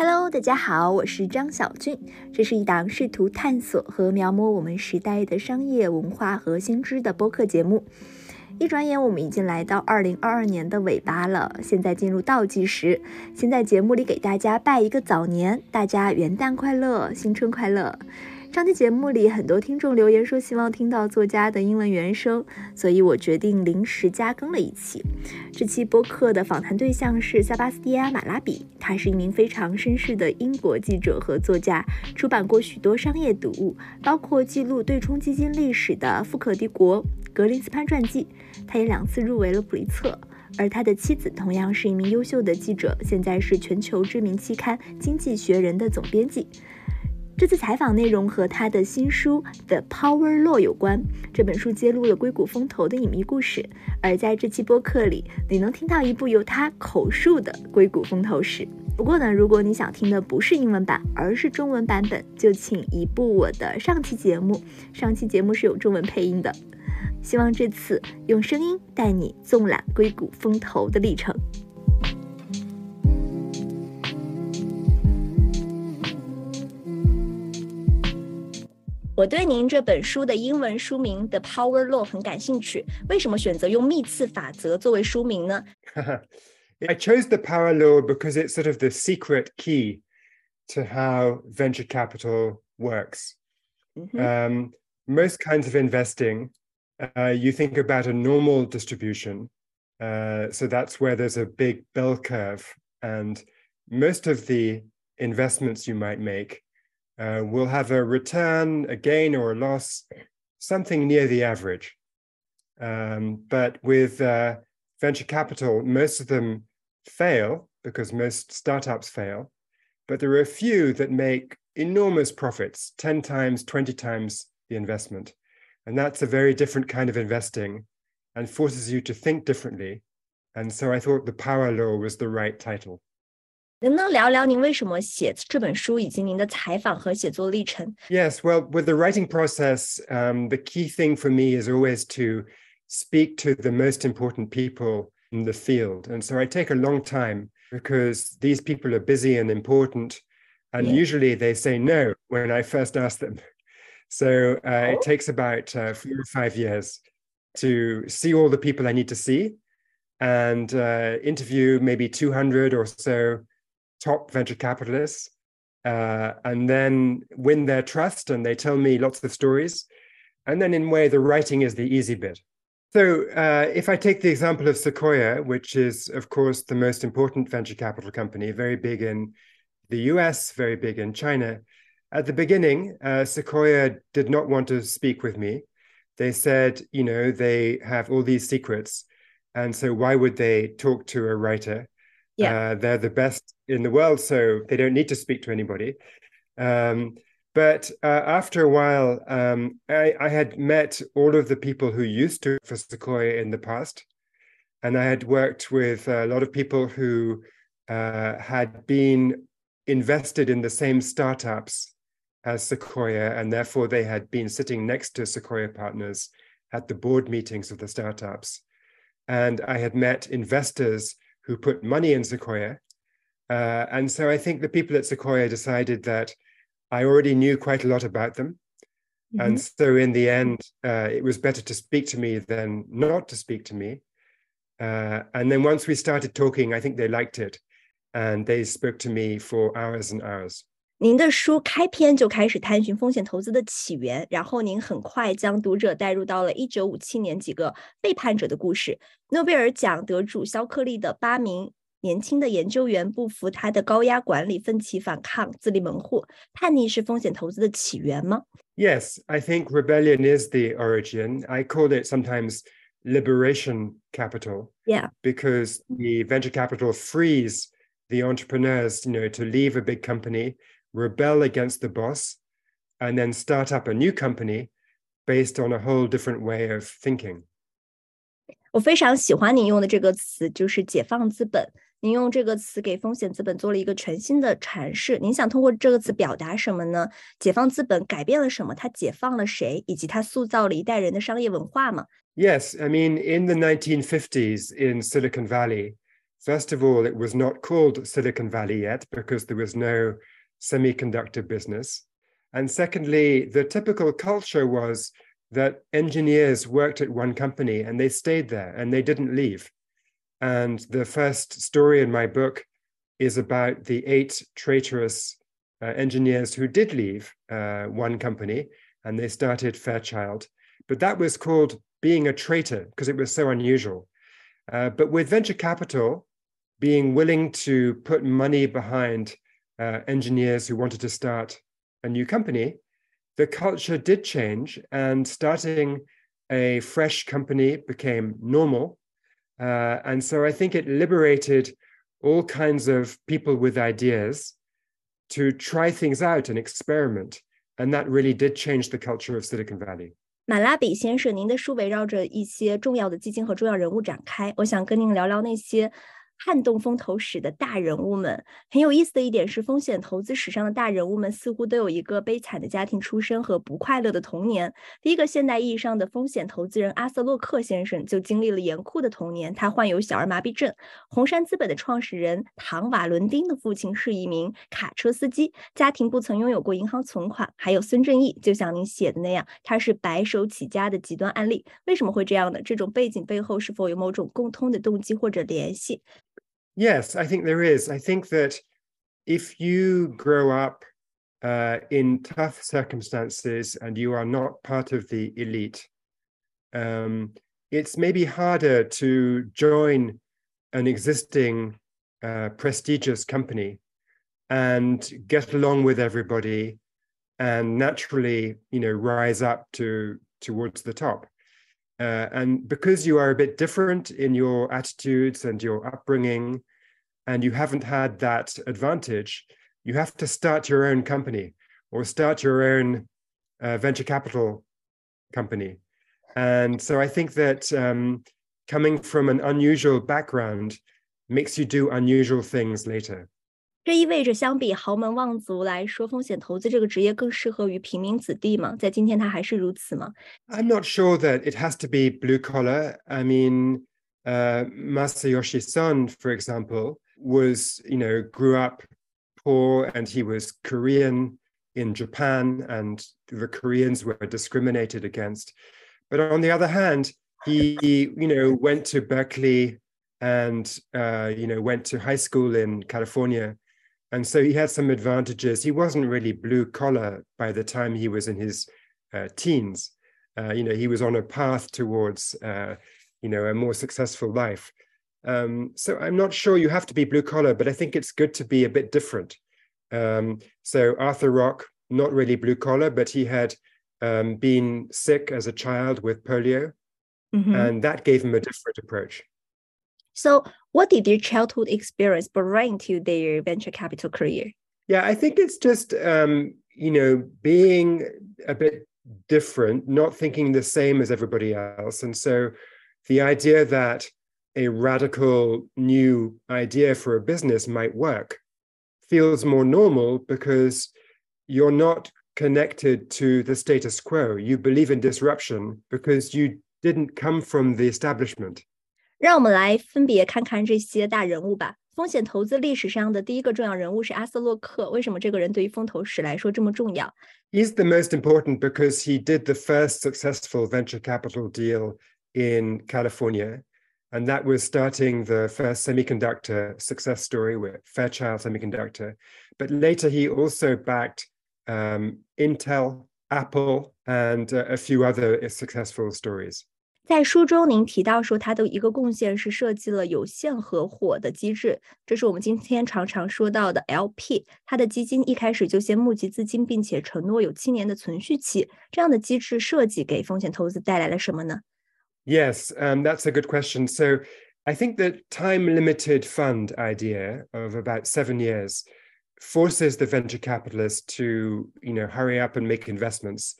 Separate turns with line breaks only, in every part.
Hello，大家好，我是张小俊。这是一档试图探索和描摹我们时代的商业文化和新知的播客节目。一转眼，我们已经来到二零二二年的尾巴了，现在进入倒计时。先在节目里给大家拜一个早年，大家元旦快乐，新春快乐。上期节目里，很多听众留言说希望听到作家的英文原声，所以我决定临时加更了一期。这期播客的访谈对象是塞巴斯蒂安·马拉比，他是一名非常绅士的英国记者和作家，出版过许多商业读物，包括记录对冲基金历史的《富可敌国》《格林斯潘传记》。他也两次入围了普利策，而他的妻子同样是一名优秀的记者，现在是全球知名期刊《经济学人》的总编辑。这次采访内容和他的新书《The Power Law》有关。这本书揭露了硅谷风投的隐秘故事，而在这期播客里，你能听到一部由他口述的硅谷风投史。不过呢，如果你想听的不是英文版，而是中文版本，就请移步我的上期节目。上期节目是有中文配音的。希望这次用声音带你纵览硅谷风投的历程。我对您这本书的英文书名《The Power Law》很感兴趣。为什么选择用幂次法则作为书名呢
？I？I chose the Power Law because it's sort of the secret key to how venture capital works. Mm -hmm. um, most kinds of investing, uh, you think about a normal distribution. Uh, so that's where there's a big bell curve. And most of the investments you might make uh, will have a return, a gain or a loss, something near the average. Um, but with uh, venture capital, most of them fail because most startups fail. But there are a few that make enormous profits 10 times, 20 times the investment. And that's a very different kind of investing and forces you to think differently. And so I thought the power law was the right title.
能不能聊聊您为什么写这本书，以及您的采访和写作历程？
Yes, well, with the writing process, um, the key thing for me is always to speak to the most important people in the field, and so I take a long time because these people are busy and important, and yeah. usually they say no when I first ask them. So uh, oh. it takes about uh, four or five years to see all the people I need to see and uh, interview maybe 200 or so top venture capitalists uh, and then win their trust and they tell me lots of stories. And then in a way the writing is the easy bit. So uh, if i take the example of sequoia which is of course the most important venture capital company very big in the us very big in china at the beginning uh, sequoia did not want to speak with me. They said you know they have all these secrets and so why would they talk to a writer yeah. Uh, they're the best in the world, so they don't need to speak to anybody. Um, but uh, after a while, um, I, I, had met all of the people who used to for Sequoia in the past, and I had worked with a lot of people who uh, had been invested in the same startups as Sequoia, and therefore they had been sitting next to Sequoia partners at the board meetings of the startups. And I had met investors who put money in Sequoia. Uh, and so I think the people at Sequoia decided that I already knew quite a lot about them. Mm-hmm. And so in the end, uh, it was better to speak to me than not to speak to me. Uh, and then once we started talking, I think they liked it. And they spoke to me for hours and hours.
您的书开篇就开始探寻风险投资的起源，然后您很快将读者带入到了1957年几个背叛者的故事。诺贝尔奖得主肖克利的八名年轻的研究员不服他的高压管理，奋起反抗，自立门户。叛逆是风险投资的起源吗？
Yes, I think rebellion is the origin. I call it sometimes liberation capital.
Yeah,
because the venture capital frees the entrepreneurs, you know, to leave a big company rebel against the boss, and then start up a new company based on a whole different way of thinking.
我非常喜欢您用的这个词，就是解放资本。您用这个词给风险资本做了一个全新的阐释。您想通过这个词表达什么呢？解放资本改变了什么？它解放了谁？以及它塑造了一代人的商业文化吗？
Yes, I mean, in the 1950s in Silicon Valley, First of all, it was not called Silicon Valley yet because there was no semiconductor business. And secondly, the typical culture was that engineers worked at one company and they stayed there and they didn't leave. And the first story in my book is about the eight traitorous uh, engineers who did leave uh, one company and they started Fairchild. But that was called being a traitor because it was so unusual. Uh, but with venture capital, being willing to put money behind uh, engineers who wanted to start a new company, the culture did change, and starting a fresh company became normal. Uh, and so I think it liberated all kinds of people with ideas to try things out and experiment. And that really did change the culture of Silicon Valley.
马拉比先生，您的书围绕着一些重要的基金和重要人物展开。我想跟您聊聊那些 撼动风投史的大人物们，很有意思的一点是，风险投资史上的大人物们似乎都有一个悲惨的家庭出身和不快乐的童年。第一个现代意义上的风险投资人阿瑟洛克先生就经历了严酷的童年，他患有小儿麻痹症。红杉资本的创始人唐瓦伦丁的父亲是一名卡车司机，家庭不曾拥有过银行存款。还有孙正义，就像您写的那样，他是白手起家的极端案例。为什么会这样呢？这种背景背后是否有某种共通的动机或者联系
？Yes, I think there is. I think that if you grow up uh, in tough circumstances and you are not part of the elite, um, it's maybe harder to join an existing uh, prestigious company and get along with everybody and naturally you know rise up to towards the top uh, and because you are a bit different in your attitudes and your upbringing, and you haven't had that advantage, you have to start your own company or start your own uh, venture capital company. And so I think that um, coming from an unusual background makes you do unusual things later.
这意味着，相比豪门望族来说，风险投资这个职业更适合于平民子弟吗？在今天，它还是如此吗？
I'm not sure that it has to be blue collar. I mean, uh, Masayoshi Son, for example, was you know grew up poor and he was Korean in Japan, and the Koreans were discriminated against. But on the other hand, he you know went to Berkeley and uh, you know went to high school in California and so he had some advantages. He wasn't really blue collar by the time he was in his uh, teens. Uh, you know, he was on a path towards, uh, you know, a more successful life. Um, so I'm not sure you have to be blue collar, but I think it's good to be a bit different. Um, so Arthur Rock, not really blue collar, but he had um, been sick as a child with polio, mm-hmm. and that gave him a different approach.
So, what did their childhood experience bring to their venture capital career?
Yeah, I think it's just um, you know being a bit different, not thinking the same as everybody else, and so the idea that a radical new idea for a business might work feels more normal because you're not connected to the status quo. You believe in disruption because you didn't come from the establishment.
让我们来分别看看这些大人物吧。风险投资历史上的第一个重要人物是阿瑟洛克。为什么这个人对于风投史来说这么重要
？He's the most important because he did the first successful venture capital deal in California, and that was starting the first semiconductor success story with Fairchild Semiconductor. But later, he also backed um, Intel, Apple, and uh, a few other successful stories.
在书中，您提到说他的一个贡献是设计了有限合伙的机制，这是我们今天常常说到的 LP。他的基金一开始就先募集资金，并且承诺有七年的存续期。这样的机制设计给风险投资带来了什么呢？
Yes, um, that's a good question. So I think the time-limited fund idea of about seven years forces the venture capitalists to, you know, hurry up and make investments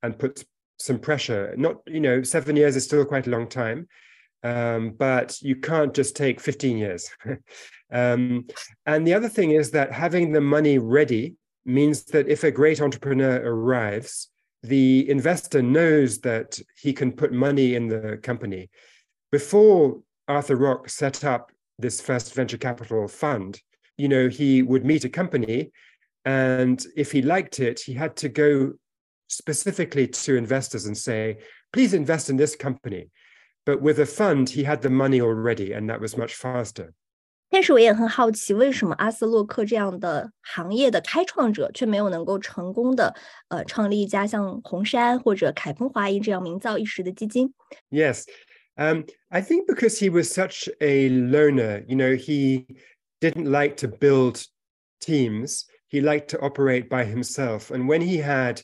and put some pressure. Not, you know, seven years is still quite a long time, um, but you can't just take 15 years. um, and the other thing is that having the money ready means that if a great entrepreneur arrives, the investor knows that he can put money in the company. Before Arthur Rock set up this first venture capital fund, you know, he would meet a company and if he liked it, he had to go specifically to investors and say, please invest in this company. But with a fund, he had the money already, and that was much faster.
但是我也很好奇，为什么阿瑟洛克这样的行业的开创者却没有能够成功的呃创立一家像红杉或者凯鹏华盈这样名噪一时的基金
？Yes, um, I think because he was such a loner. You know, he didn't like to build teams. He liked to operate by himself. And when he had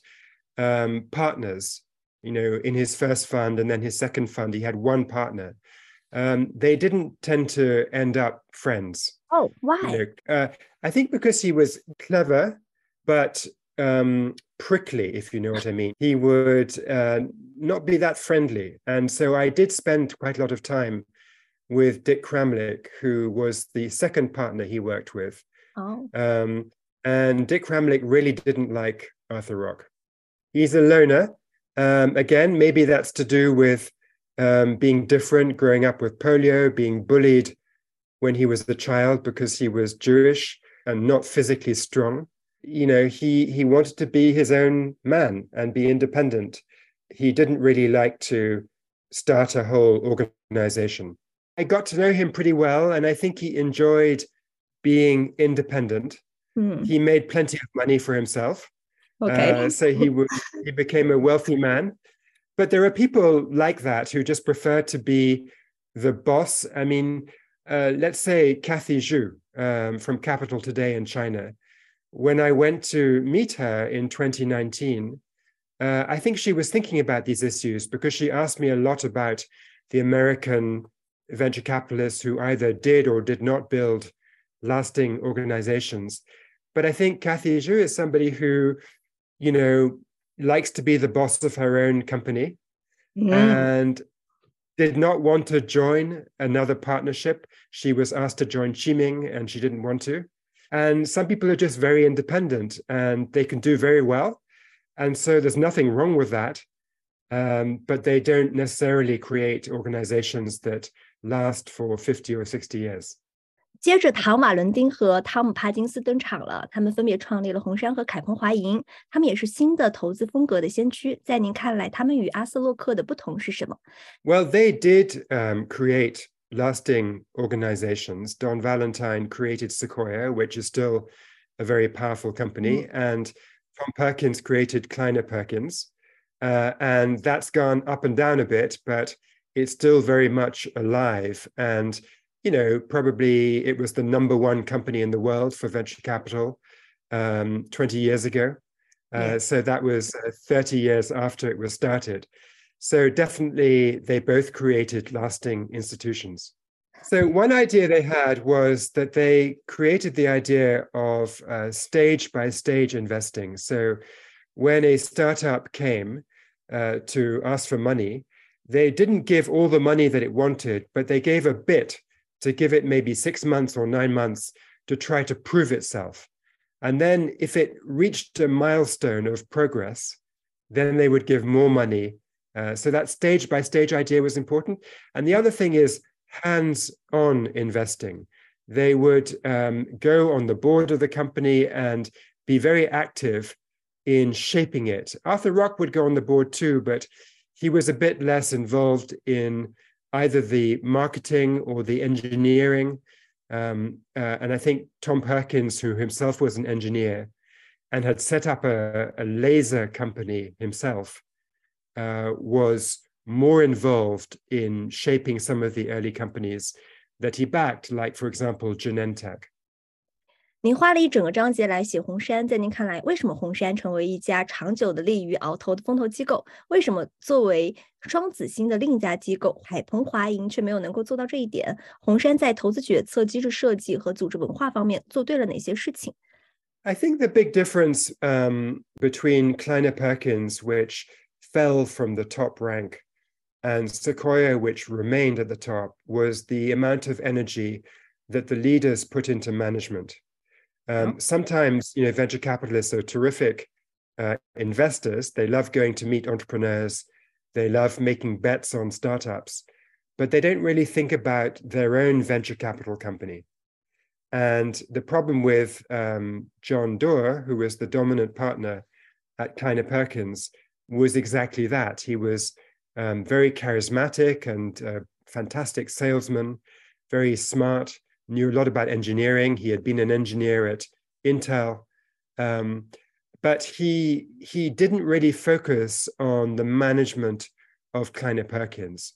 um, partners, you know, in his first fund and then his second fund, he had one partner. Um, they didn't tend to end up friends.
Oh, why?
You know, uh, I think because he was clever, but um, prickly, if you know what I mean. He would uh, not be that friendly. And so I did spend quite a lot of time with Dick Kramlich, who was the second partner he worked with.
Oh.
Um, and Dick Kramlich really didn't like Arthur Rock. He's a loner. Um, again, maybe that's to do with um, being different, growing up with polio, being bullied when he was a child because he was Jewish and not physically strong. You know, he he wanted to be his own man and be independent. He didn't really like to start a whole organization. I got to know him pretty well, and I think he enjoyed being independent.
Hmm.
He made plenty of money for himself.
Okay.
Uh, so he would he became a wealthy man. But there are people like that who just prefer to be the boss. I mean, uh, let's say Kathy Zhu um, from Capital Today in China. When I went to meet her in 2019, uh, I think she was thinking about these issues because she asked me a lot about the American venture capitalists who either did or did not build lasting organizations. But I think Kathy Zhu is somebody who you know, likes to be the boss of her own company mm. and did not want to join another partnership. She was asked to join Qiming and she didn't want to. And some people are just very independent and they can do very well. And so there's nothing wrong with that. Um, but they don't necessarily create organizations that last for 50 or 60 years.
接着，唐·瓦伦丁和汤姆·帕金斯登场了，他们分别创立了红杉和凯鹏华盈，他们也是新的投资风格的先驱。在您看来，他们与阿瑟洛克的不同是什么
？Well, they did um, create lasting organizations. Don Valentine created Sequoia, which is still a very powerful company, mm. and Tom Perkins created Kleiner Perkins, uh, and that's gone up and down a bit, but it's still very much alive and you know, probably it was the number one company in the world for venture capital um, 20 years ago. Uh, yeah. So that was uh, 30 years after it was started. So definitely they both created lasting institutions. So one idea they had was that they created the idea of uh, stage by stage investing. So when a startup came uh, to ask for money, they didn't give all the money that it wanted, but they gave a bit to give it maybe six months or nine months to try to prove itself. And then if it reached a milestone of progress, then they would give more money. Uh, so that stage by stage idea was important. And the other thing is hands on investing. They would um, go on the board of the company and be very active in shaping it. Arthur Rock would go on the board too, but he was a bit less involved in either the marketing or the engineering. Um, uh, and I think Tom Perkins, who himself was an engineer and had set up a, a laser company himself, uh, was more involved in shaping some of the early companies that he backed, like, for example, Genentech.
您花了一整个章节来写红杉，在您看来，为什么红杉成为一家长久的利于鳌头的风投机构？为什么作为双子星的另一家机构凯鹏华盈却没有能够做到这一点？红杉在投资决策、机制设计和组织文化方面做对了哪些事情
？I think the big difference um, between Kleiner Perkins, which fell from the top rank, and Sequoia, which remained at the top, was the amount of energy that the leaders put into management. Um, sometimes, you know, venture capitalists are terrific uh, investors. They love going to meet entrepreneurs. They love making bets on startups. but they don't really think about their own venture capital company. And the problem with um, John Doerr, who was the dominant partner at Kleiner Perkins, was exactly that. He was um, very charismatic and uh, fantastic salesman, very smart, knew a lot about engineering. He had been an engineer at Intel. Um, but he he didn't really focus on the management of Kleiner Perkins.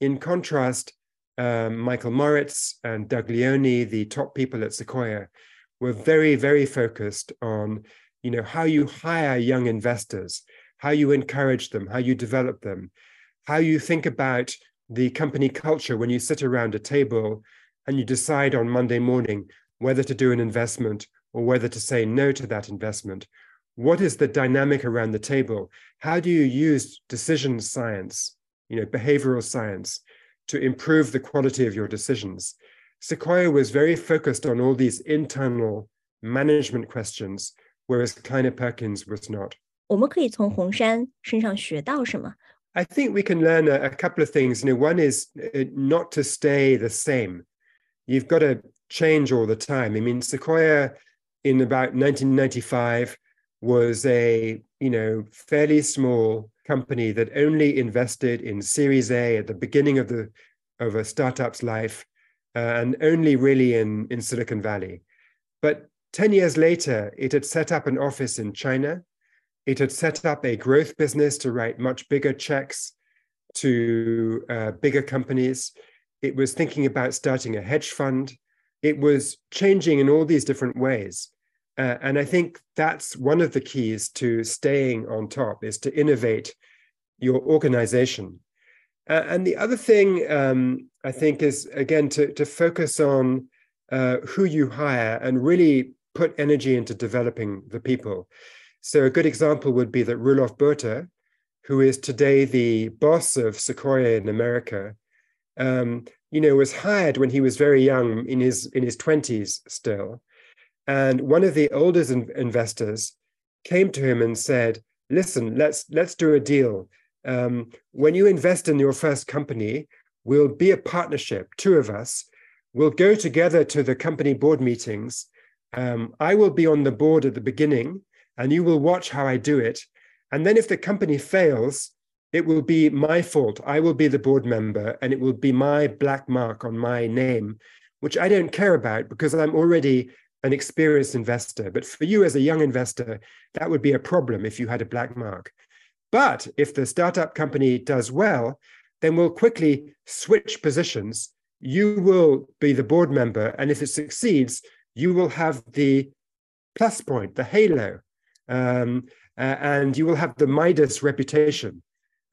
In contrast, um, Michael Moritz and Doug Leone, the top people at Sequoia, were very, very focused on, you know, how you hire young investors, how you encourage them, how you develop them, how you think about the company culture when you sit around a table and you decide on Monday morning whether to do an investment or whether to say no to that investment, what is the dynamic around the table? How do you use decision science, you know, behavioral science, to improve the quality of your decisions? Sequoia was very focused on all these internal management questions, whereas Kleiner Perkins was not. I think we can learn a, a couple of things. You know, one is uh, not to stay the same. You've got to change all the time. I mean, Sequoia in about 1995 was a you know fairly small company that only invested in Series A at the beginning of the of a startup's life, uh, and only really in in Silicon Valley. But ten years later, it had set up an office in China. It had set up a growth business to write much bigger checks to uh, bigger companies. It was thinking about starting a hedge fund. It was changing in all these different ways. Uh, and I think that's one of the keys to staying on top is to innovate your organization. Uh, and the other thing um, I think is again to, to focus on uh, who you hire and really put energy into developing the people. So a good example would be that Roelof Botha, who is today the boss of Sequoia in America, um, you know, was hired when he was very young, in his in his twenties still, and one of the oldest in- investors came to him and said, "Listen, let's let's do a deal. Um, when you invest in your first company, we'll be a partnership, two of us. We'll go together to the company board meetings. Um, I will be on the board at the beginning, and you will watch how I do it. And then if the company fails, it will be my fault. I will be the board member, and it will be my black mark on my name, which I don't care about because I'm already an experienced investor. But for you as a young investor, that would be a problem if you had a black mark. But if the startup company does well, then we'll quickly switch positions. You will be the board member. And if it succeeds, you will have the plus point, the halo, um, uh, and you will have the Midas reputation.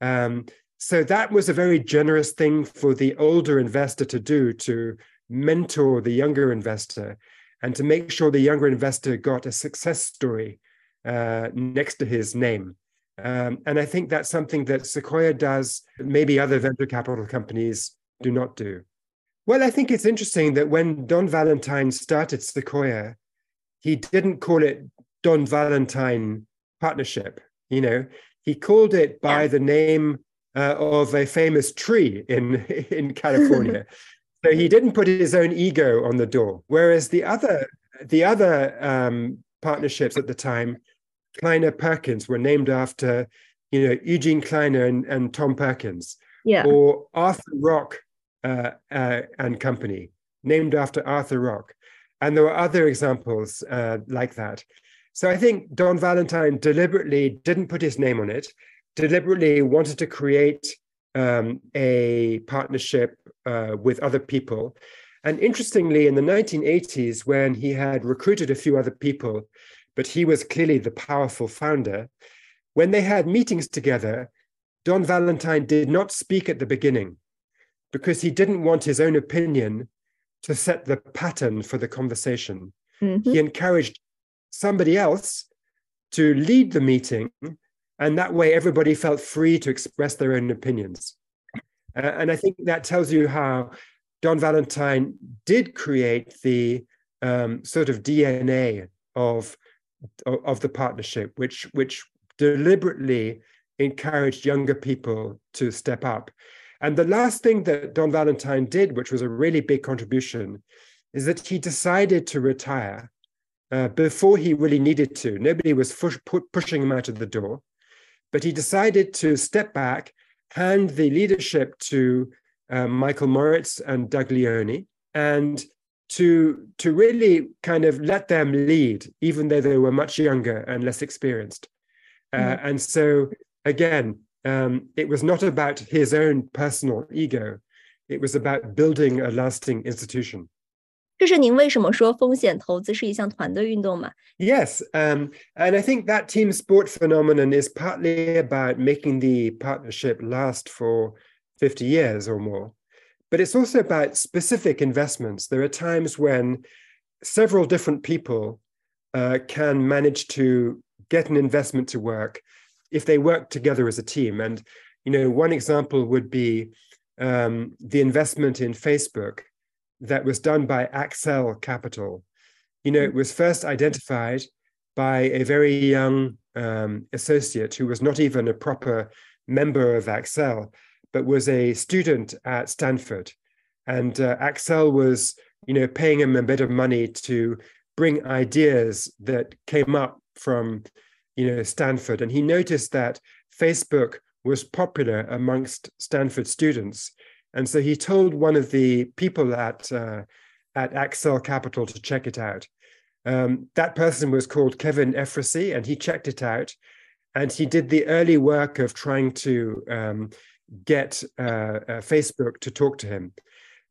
Um, so that was a very generous thing for the older investor to do to mentor the younger investor and to make sure the younger investor got a success story uh, next to his name. Um, and I think that's something that Sequoia does, maybe other venture capital companies do not do. Well, I think it's interesting that when Don Valentine started Sequoia, he didn't call it Don Valentine Partnership. You know, he called it by yeah. the name uh, of a famous tree in in California. So he didn't put his own ego on the door. Whereas the other the other um, partnerships at the time, Kleiner Perkins, were named after you know Eugene Kleiner and, and Tom Perkins,
yeah,
or Arthur Rock uh, uh, and Company, named after Arthur Rock, and there were other examples uh, like that. So I think Don Valentine deliberately didn't put his name on it, deliberately wanted to create um, a partnership uh, with other people. And interestingly, in the 1980s, when he had recruited a few other people, but he was clearly the powerful founder, when they had meetings together, Don Valentine did not speak at the beginning because he didn't want his own opinion to set the pattern for the conversation. Mm-hmm. He encouraged somebody else to lead the meeting and that way everybody felt free to express their own opinions. Uh, and I think that tells you how Don Valentine did create the um, sort of DNA of, of the partnership, which which deliberately encouraged younger people to step up. And the last thing that Don Valentine did, which was a really big contribution, is that he decided to retire uh, before he really needed to. Nobody was push, pushing him out of the door, but he decided to step back, hand the leadership to uh, Michael Moritz and Doug Leone, and to to really kind of let them lead, even though they were much younger and less experienced. Uh, mm-hmm. And so again, um, it was not about his own personal ego; it was about building a lasting institution.
这是您为什么说风险投资是一项团队运动吗？
Yes, um, and I think that team sport phenomenon is partly about making the partnership last for 50 years or more, but it's also about specific investments. There are times when several different people uh, can manage to get an investment to work if they work together as a team. And you know, one example would be um, the investment in Facebook that was done by Accel Capital. You know, it was first identified by a very young um, associate who was not even a proper member of Accel, but was a student at Stanford. And uh, Accel was, you know, paying him a bit of money to bring ideas that came up from, you know, Stanford. And he noticed that Facebook was popular amongst Stanford students. And so he told one of the people at uh, at Accel Capital to check it out. Um, that person was called Kevin Efrusy, and he checked it out. And he did the early work of trying to um, get uh, uh, Facebook to talk to him.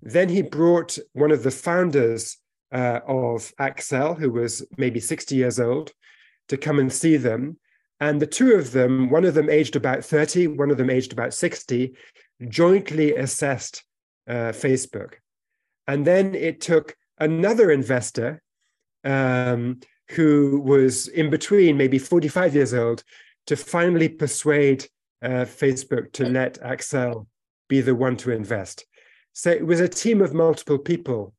Then he brought one of the founders uh, of Accel, who was maybe 60 years old, to come and see them. And the two of them, one of them aged about 30, one of them aged about 60, jointly assessed uh, Facebook. And then it took another investor um, who was in between, maybe 45 years old, to finally persuade uh, Facebook to let Accel be the one to invest. So it was a team of multiple people.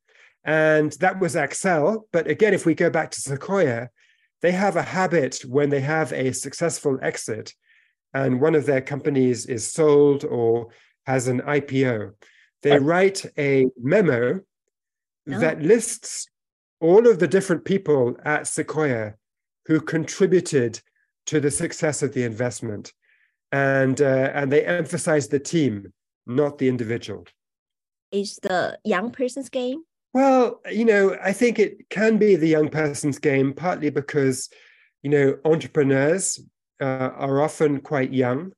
And that was Accel. But again, if we go back to Sequoia, they have a habit when they have a successful exit and one of their companies is sold or has an IPO. They write a memo oh. that lists all of the different people at Sequoia who contributed to the success of the investment. And, uh, and they emphasize the team, not the individual.
Is the young person's game?
Well, you know, I think it can be the young person's game, partly because, you know, entrepreneurs uh, are often quite young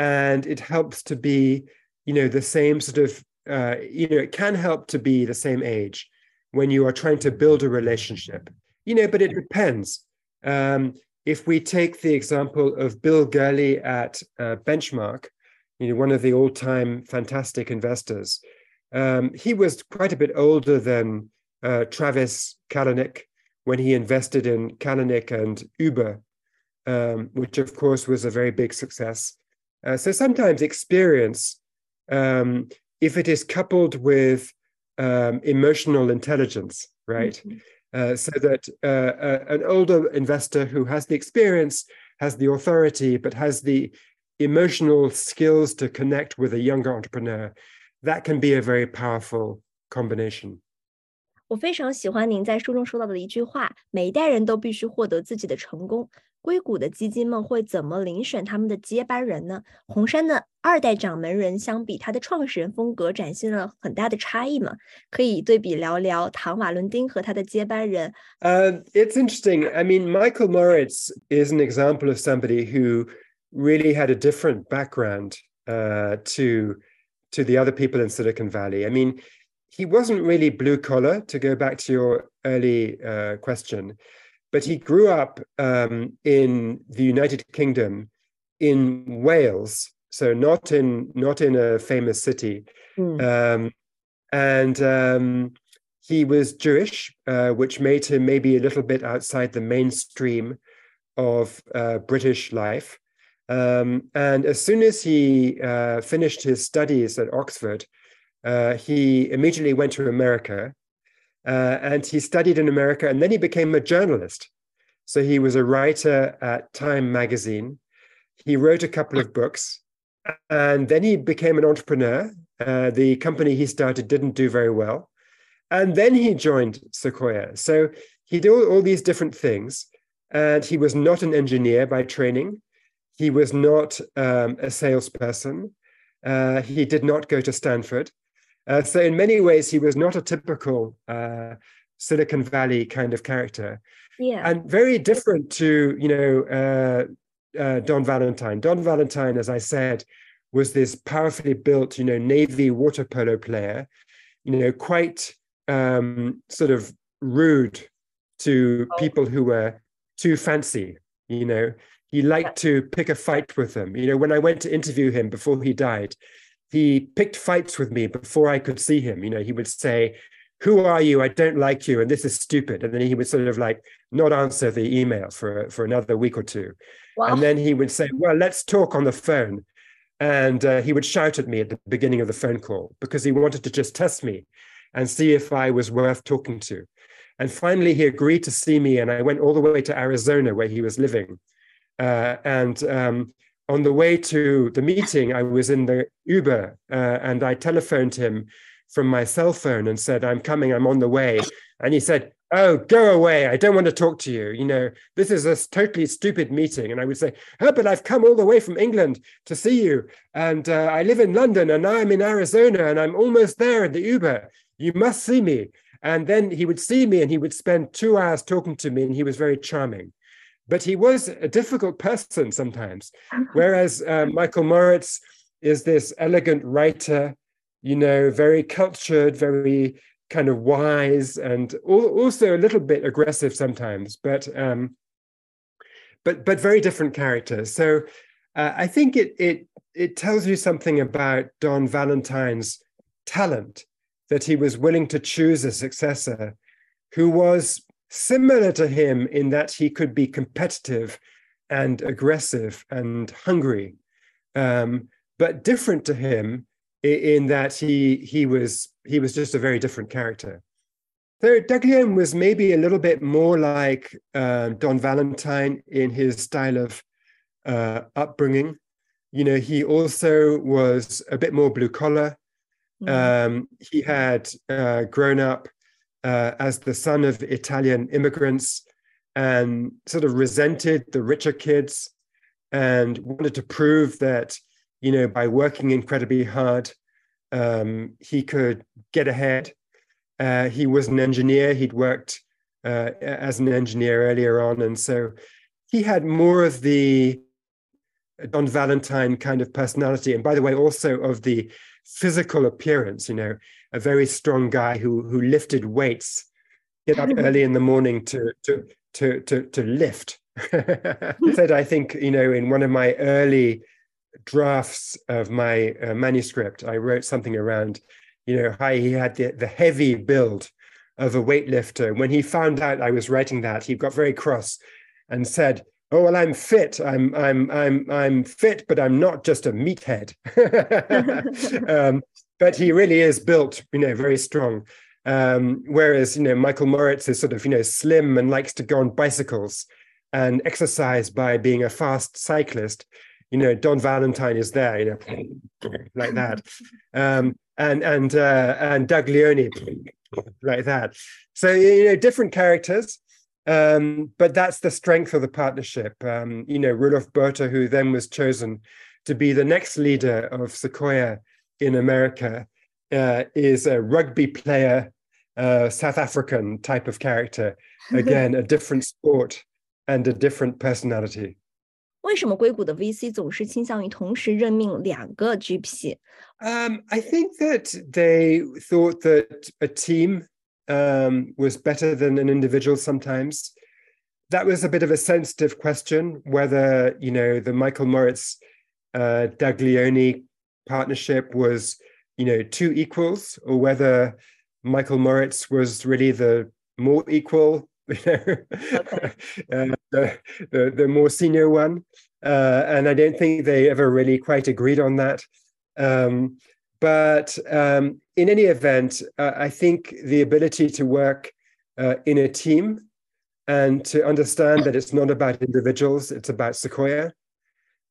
and it helps to be you know the same sort of uh, you know it can help to be the same age when you are trying to build a relationship. You know but it depends. Um, if we take the example of bill gurley at uh, benchmark you know one of the all-time fantastic investors um, he was quite a bit older than uh, travis kalanick when he invested in kalanick and uber um, which of course was a very big success uh, so sometimes experience, um, if it is coupled with um, emotional intelligence, right? Mm-hmm. Uh, so that uh, uh, an older investor who has the experience, has the authority, but has the emotional skills to connect with a younger entrepreneur, that can be a very powerful combination.
我非常喜欢您在书中说到的一句话：每一代人都必须获得自己的成功。硅谷的基金们会怎么遴选他们的接班人呢？红杉的二代掌门人相比他的创始人风格展现了很大的差异吗？可以对比聊聊唐瓦伦丁和他的接班人。
Uh, it's interesting. I mean, Michael Moritz is an example of somebody who really had a different background uh, to to the other people in Silicon Valley. I mean, he wasn't really blue collar. To go back to your early uh, question. but he grew up um, in the United Kingdom, in Wales, so not in not in a famous city, mm. um, and um, he was Jewish, uh, which made him maybe a little bit outside the mainstream of uh, British life. Um, and as soon as he uh, finished his studies at Oxford, uh, he immediately went to America uh, and he studied in America, and then he became a journalist. So he was a writer at Time magazine. He wrote a couple of books. And then he became an entrepreneur. Uh, the company he started didn't do very well. And then he joined Sequoia. So he did all, all these different things. And he was not an engineer by training. He was not um, a salesperson. Uh, he did not go to Stanford. Uh, so, in many ways, he was not a typical uh, Silicon Valley kind of character.
Yeah.
And very different to, you know, uh, uh, Don Valentine. Don Valentine, as I said, was this powerfully built, you know, Navy water polo player, you know, quite um, sort of rude to oh. people who were too fancy, you know. He liked yeah. to pick a fight with them. You know, when I went to interview him before he died, he picked fights with me before I could see him. You know, he would say, Who are you? I don't like you, and this is stupid. And then he would sort of like not answer the email for, for another week or two. Wow. And then he would say, Well, let's talk on the phone. And uh, he would shout at me at the beginning of the phone call because he wanted to just test me and see if I was worth talking to. And finally, he agreed to see me, and I went all the way to Arizona where he was living. Uh, and um, on the way to the meeting, I was in the Uber, uh, and I telephoned him from my cell phone and said, "I'm coming. I'm on the way." And he said, "Oh, go away! I don't want to talk to you. You know, this is a totally stupid meeting." And I would say, "Oh, but I've come all the way from England to see you, and uh, I live in London, and now I'm in Arizona, and I'm almost there in the Uber. You must see me." And then he would see me, and he would spend two hours talking to me, and he was very charming but he was a difficult person sometimes. Whereas uh, Michael Moritz is this elegant writer, you know, very cultured, very kind of wise, and also a little bit aggressive sometimes, but um, but but very different characters. So uh, I think it it it tells you something about Don Valentine's talent that he was willing to choose a successor who was similar to him in that he could be competitive and aggressive and hungry, um, but different to him in, that he he was he was just a very different character. So Leone was maybe a little bit more like uh, Don Valentine in his style of uh, upbringing. You know, he also was a bit more blue collar. Mm. Um, he had uh, grown up uh, as the son of Italian immigrants and sort of resented the richer kids and wanted to prove that, you know, by working incredibly hard, um, he could get ahead. Uh, he was an engineer. He'd worked uh, as an engineer earlier on. And so he had more of the Don Valentine kind of personality. And by the way, also of the physical appearance, you know, a very strong guy who who lifted weights, get up early in the morning to to to to to lift. said I think you know in one of my early drafts of my uh, manuscript, I wrote something around, you know, how he had the, the heavy build of a weightlifter. When he found out I was writing that, he got very cross and said, "Oh well, I'm fit. I'm I'm I'm I'm fit, but I'm not just a meathead." um, but he really is built, you know, very strong. Um, whereas, you know, Michael Moritz is sort of, you know, slim and likes to go on bicycles and exercise by being a fast cyclist. You know, Don Valentine is there, you know, like that, um, and and uh, and Doug Leone, like that. So you know, different characters, um, but that's the strength of the partnership. Um, you know, Roelof Botha, who then was chosen to be the next leader of Sequoia in America uh, is a rugby player, uh, South African type of character. Again, a different sport and a different personality.
为什么硅谷的 VC 总是倾向于同时任命两个
GP？Um, I think that they thought that a team um, was better than an individual sometimes. That was a bit of a sensitive question whether, you know, the Michael Moritz uh, Doug Leone partnership was, you know, two equals, or whether Michael Moritz was really the more equal, you know, okay. uh, the, the, the more senior one. Uh, and I don't think they ever really quite agreed on that. Um, but um, in any event, uh, I think the ability to work uh, in a team and to understand that it's not about individuals, it's about Sequoia,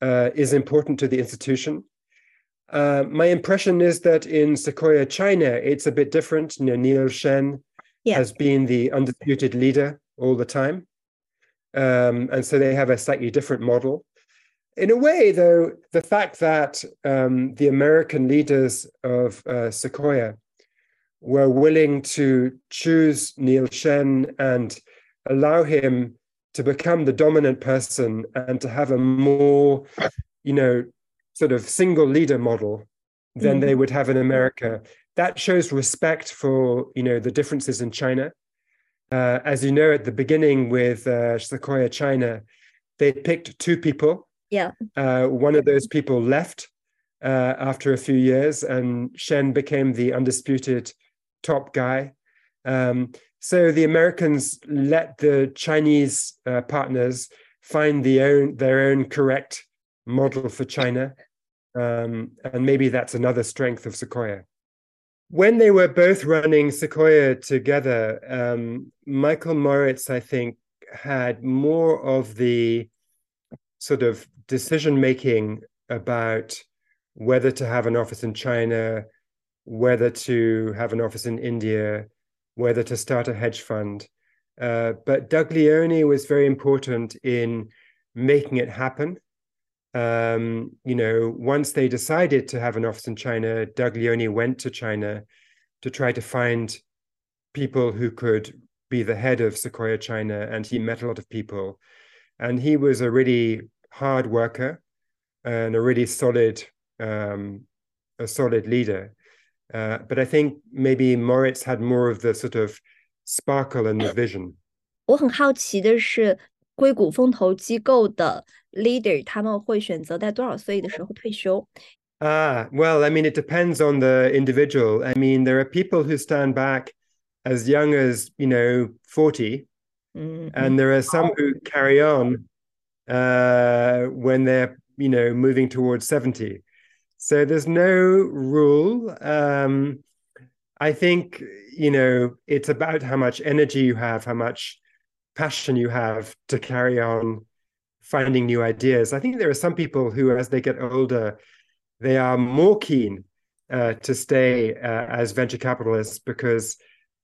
uh, is important to the institution. Uh, my impression is that in Sequoia, China, it's a bit different. You know, Neil Shen
Yeah.
has been the undisputed leader all the time. Um, and so they have a slightly different model. In a way, though, the fact that um, the American leaders of uh, Sequoia were willing to choose Neil Shen and allow him to become the dominant person and to have a more, you know, sort of single leader model than
Mhm.
they would have in America. That shows respect for, you know, the differences in China. Uh, as you know, at the beginning with uh, Sequoia China, they picked two people.
Yeah.
Uh, one of those people left uh, after a few years, and Shen became the undisputed top guy. Um, so the Americans let the Chinese uh, partners find the own their own correct model for China, um, and maybe that's another strength of Sequoia. When they were both running Sequoia together, um, Michael Moritz, I think, had more of the sort of decision making about whether to have an office in China, whether to have an office in India, whether to start a hedge fund. Uh, but Doug Leone was very important in making it happen Um, you know, once they decided to have an office in China, Doug Leone went to China to try to find people who could be the head of Sequoia China, and he met a lot of people. And he was a really hard worker and a really solid, um, a solid leader. Uh, but I think maybe Moritz had more of the sort of sparkle and the vision.
我很好奇的是，硅谷风投机构的 leader 他们会选择在多少岁的时候退休？
Ah, well, I mean, it depends on the individual. I mean, there are people who stand back as young as, you know, 40,
嗯
and there are some who carry on uh, when they're, you know, moving towards 70. So there's no rule. Um, I think, you know, it's about how much energy you have, how much passion you have to carry on finding new ideas. I think there are some people who, as they get older, they are more keen uh, to stay uh, as venture capitalists because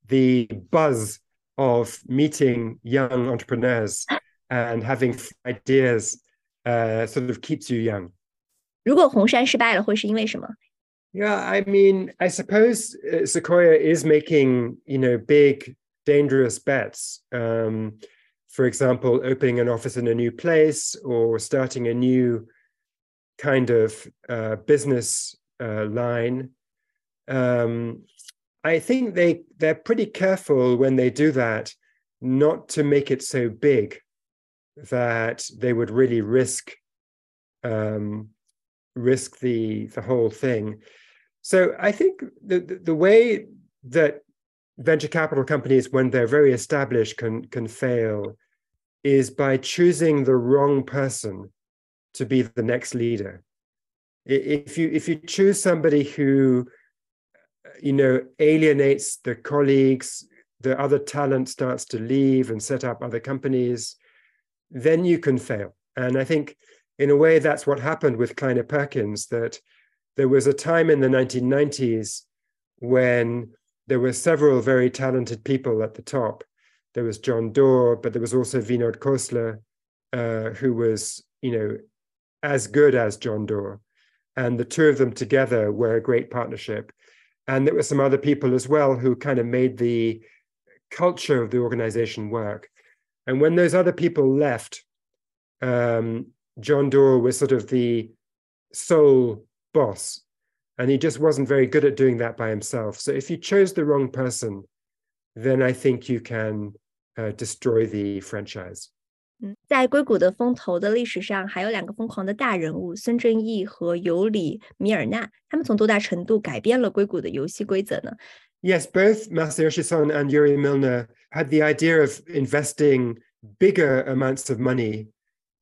the buzz of meeting young entrepreneurs and having ideas uh, sort of keeps you young.
如果红杉失败了，会是因为什么？
Yeah, I mean, I suppose uh, Sequoia is making, you know, big, dangerous bets. Um, for example, opening an office in a new place or starting a new kind of uh, business uh, line. Um, I think they they're pretty careful when they do that, not to make it so big that they would really risk um, risk the the whole thing. So I think the, the way that venture capital companies, when they're very established, can can fail, is by choosing the wrong person to be the next leader. If you if you choose somebody who, you know, alienates the colleagues, the other talent starts to leave and set up other companies, then you can fail. And I think, in a way, that's what happened with Kleiner Perkins. That there was a time in the 1990s when there were several very talented people at the top. There was John Doerr, but there was also Vinod Khosla, uh, who was, you know, as good as John Doerr. And the two of them together were a great partnership. And there were some other people as well who kind of made the culture of the organization work. And when those other people left, um, John Doerr was sort of the sole boss. And he just wasn't very good at doing that by himself. So if you chose the wrong person, then I think you can uh, destroy the franchise.
嗯，在硅谷的风投的历史上，还有两个疯狂的大人物孙正义和尤里米尔纳，他们从多大程度改变了硅谷的游戏规则呢？
Yes, both Masayoshi Son and Yuri Milner had the idea of investing bigger amounts of money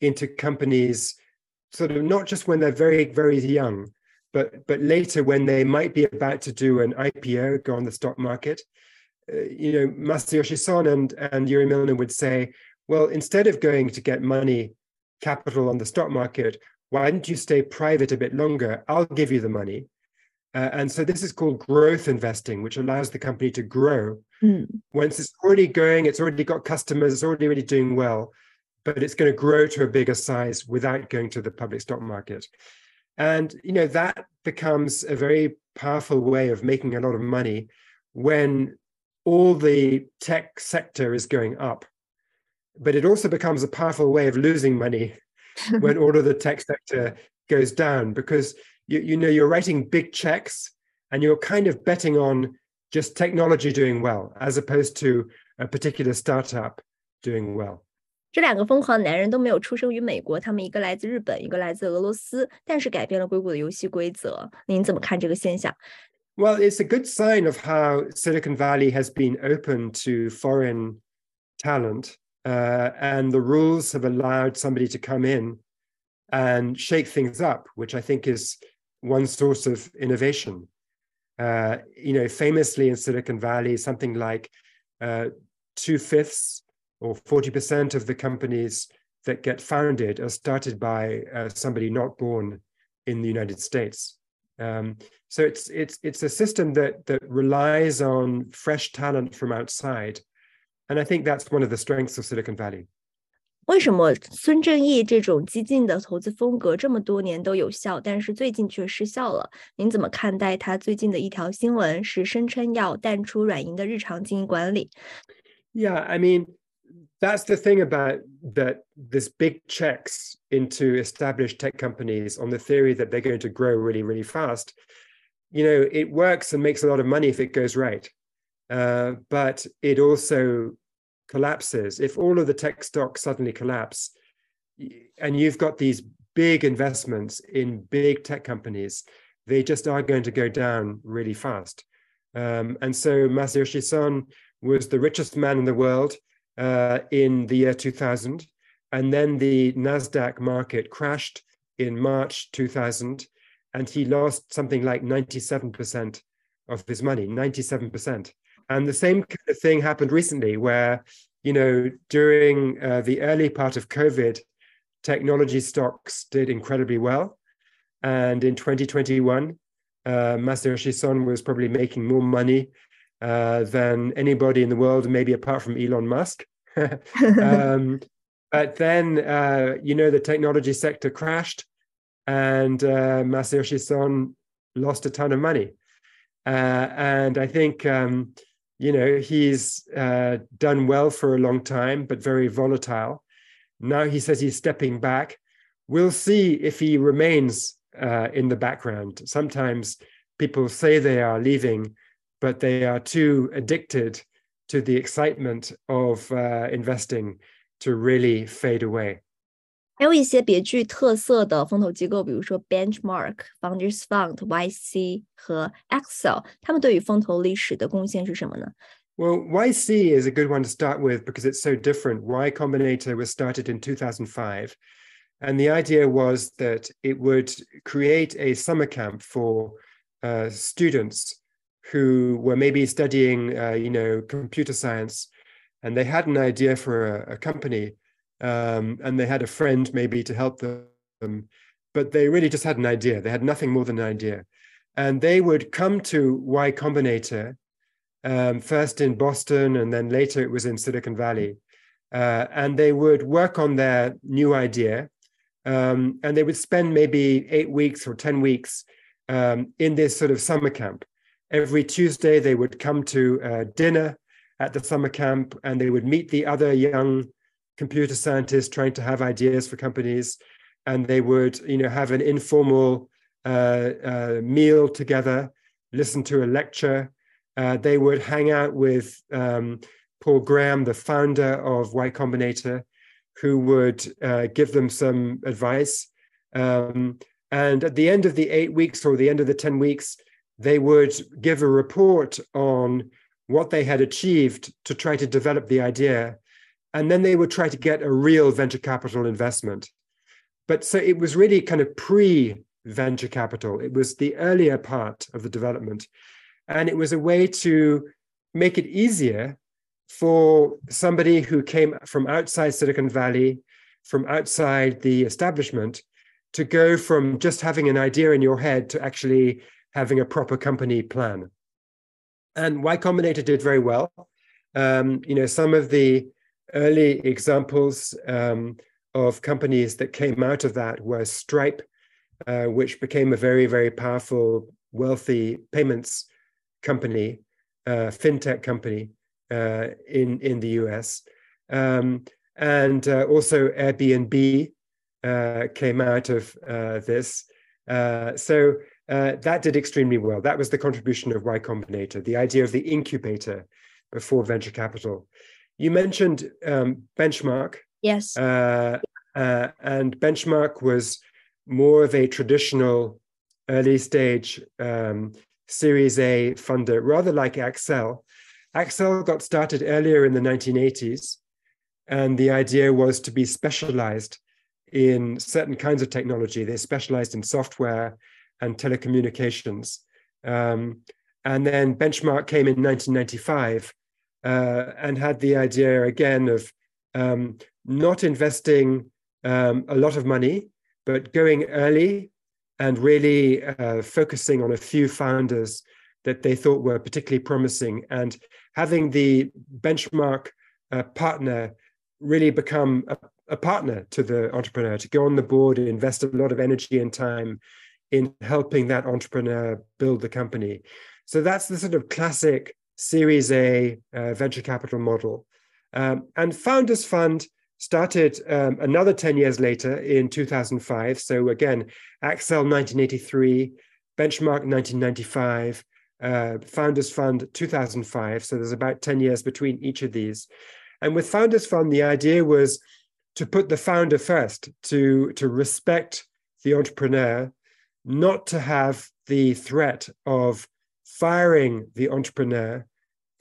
into companies, sort of not just when they're very, very young, but but later when they might be about to do an IPO, go on the stock market. Uh, you know, Masayoshi Son and, and Yuri Milner would say, well, instead of going to get money, capital on the stock market, why don't you stay private a bit longer? I'll give you the money. Uh, and so this is called growth investing, which allows the company to grow.
Mm.
Once it's already going, it's already got customers, it's already really doing well, but it's going to grow to a bigger size without going to the public stock market. And you know that becomes a very powerful way of making a lot of money when all the tech sector is going up. But it also becomes a powerful way of losing money when all of the tech sector goes down because you, you know you're writing big checks and you're kind of betting on just technology doing well as opposed to a particular startup doing well.
这两个疯狂的男人都没有出生于美国，他们一个来自日本，一个来自俄罗斯，但是改变了硅谷的游戏规则。您怎么看这个现象
？Well, it's a good sign of how Silicon Valley has been open to foreign talent, uh, and the rules have allowed somebody to come in and shake things up, which I think is one source of innovation. Uh, you know, famously in Silicon Valley, something like uh, two fifths or 40% of the companies that get founded are started by uh, somebody not born in the United States. Um, so it's it's it's a system that that relies on fresh talent from outside, and I think that's one of the strengths of Silicon Valley.
为什么孙正义这种激进的投资风格这么多年都有效，但是最近却失效了？您怎么看待他最近的一条新闻，是声称要淡出软银的日常经营管理？
Yeah, I mean, that's the thing about that this big checks into established tech companies on the theory that they're going to grow really really fast. You know it works and makes a lot of money if it goes right. Uh, but it also collapses. If all of the tech stocks suddenly collapse and you've got these big investments in big tech companies they just are going to go down really fast. Um, and so masayoshi son was the richest man in the world uh, in the year 2000. And then the NASDAQ market crashed in March 2000, and he lost something like 97% of his money, 97%. And the same kind of thing happened recently, where, you know, during uh, the early part of COVID, technology stocks did incredibly well. And in 2021, uh, Masayoshi Son was probably making more money uh, than anybody in the world, maybe apart from Elon Musk. um, but then, uh, you know, the technology sector crashed and uh, Masayoshi Son lost a ton of money. Uh, and I think, um, you know, he's uh, done well for a long time, but very volatile. Now he says he's stepping back. We'll see if he remains uh, in the background. Sometimes people say they are leaving, but they are too addicted to the excitement of uh, investing to really fade away.
还有一些别具特色的风投机构，比如说 Benchmark、Founders Fund、YC 和 Accel，他们对于风投历史的贡献是什么呢
？Well, YC is a good one to start with because it's so different. Y Combinator was started in 2005, and the idea was that it would create a summer camp for uh, students who were maybe studying, uh, you know, computer science, and they had an idea for a, a company, um, and they had a friend maybe to help them, but they really just had an idea. They had nothing more than an idea, and they would come to Y Combinator, um, first in Boston, and then later it was in Silicon Valley, uh, and they would work on their new idea, um, and they would spend maybe eight weeks or ten weeks um, in this sort of summer camp every Tuesday they would come to uh, dinner at the summer camp and they would meet the other young computer scientists trying to have ideas for companies. And they would you know have an informal uh, uh, meal together listen to a lecture. Uh, they would hang out with um, paul graham the founder of y combinator who would uh, give them some advice. Um, and at the end of the eight weeks or the end of the 10 weeks they would give a report on what they had achieved to try to develop the idea. And then they would try to get a real venture capital investment. But so it was really kind of pre venture capital, it was the earlier part of the development. And it was a way to make it easier for somebody who came from outside Silicon Valley, from outside the establishment, to go from just having an idea in your head to actually having a proper company plan. And Y Combinator did very well. Um, you know, some of the early examples um, of companies that came out of that were Stripe, uh, which became a very, very powerful, wealthy payments company, uh, fintech company uh, in in the US, um, and uh, also Airbnb uh, came out of uh, this. so that did extremely well. That was the contribution of Y Combinator, the idea of the incubator before venture capital. You mentioned um, Benchmark.
Yes.
and Benchmark was more of a traditional early stage um, Series A funder, rather like Accel. Accel got started earlier in the 1980s, and the idea was to be specialized in certain kinds of technology. They specialized in software and telecommunications. Um, and then Benchmark came in 1995 uh, and had the idea again of um, not investing um, a lot of money, but going early and really uh, focusing on a few founders that they thought were particularly promising and having the benchmark uh, partner really become a, a, partner to the entrepreneur to go on the board invest a lot of energy and time in helping that entrepreneur build the company so that's the sort of classic series a uh, venture capital model um, and founders fund started um, another 10 years later in 2005. So again, Accel 1983, Benchmark 1995, uh, Founders Fund 2005. So there's about 10 years between each of these. And with Founders Fund, the idea was to put the founder first, to, to respect the entrepreneur, not to have the threat of firing the entrepreneur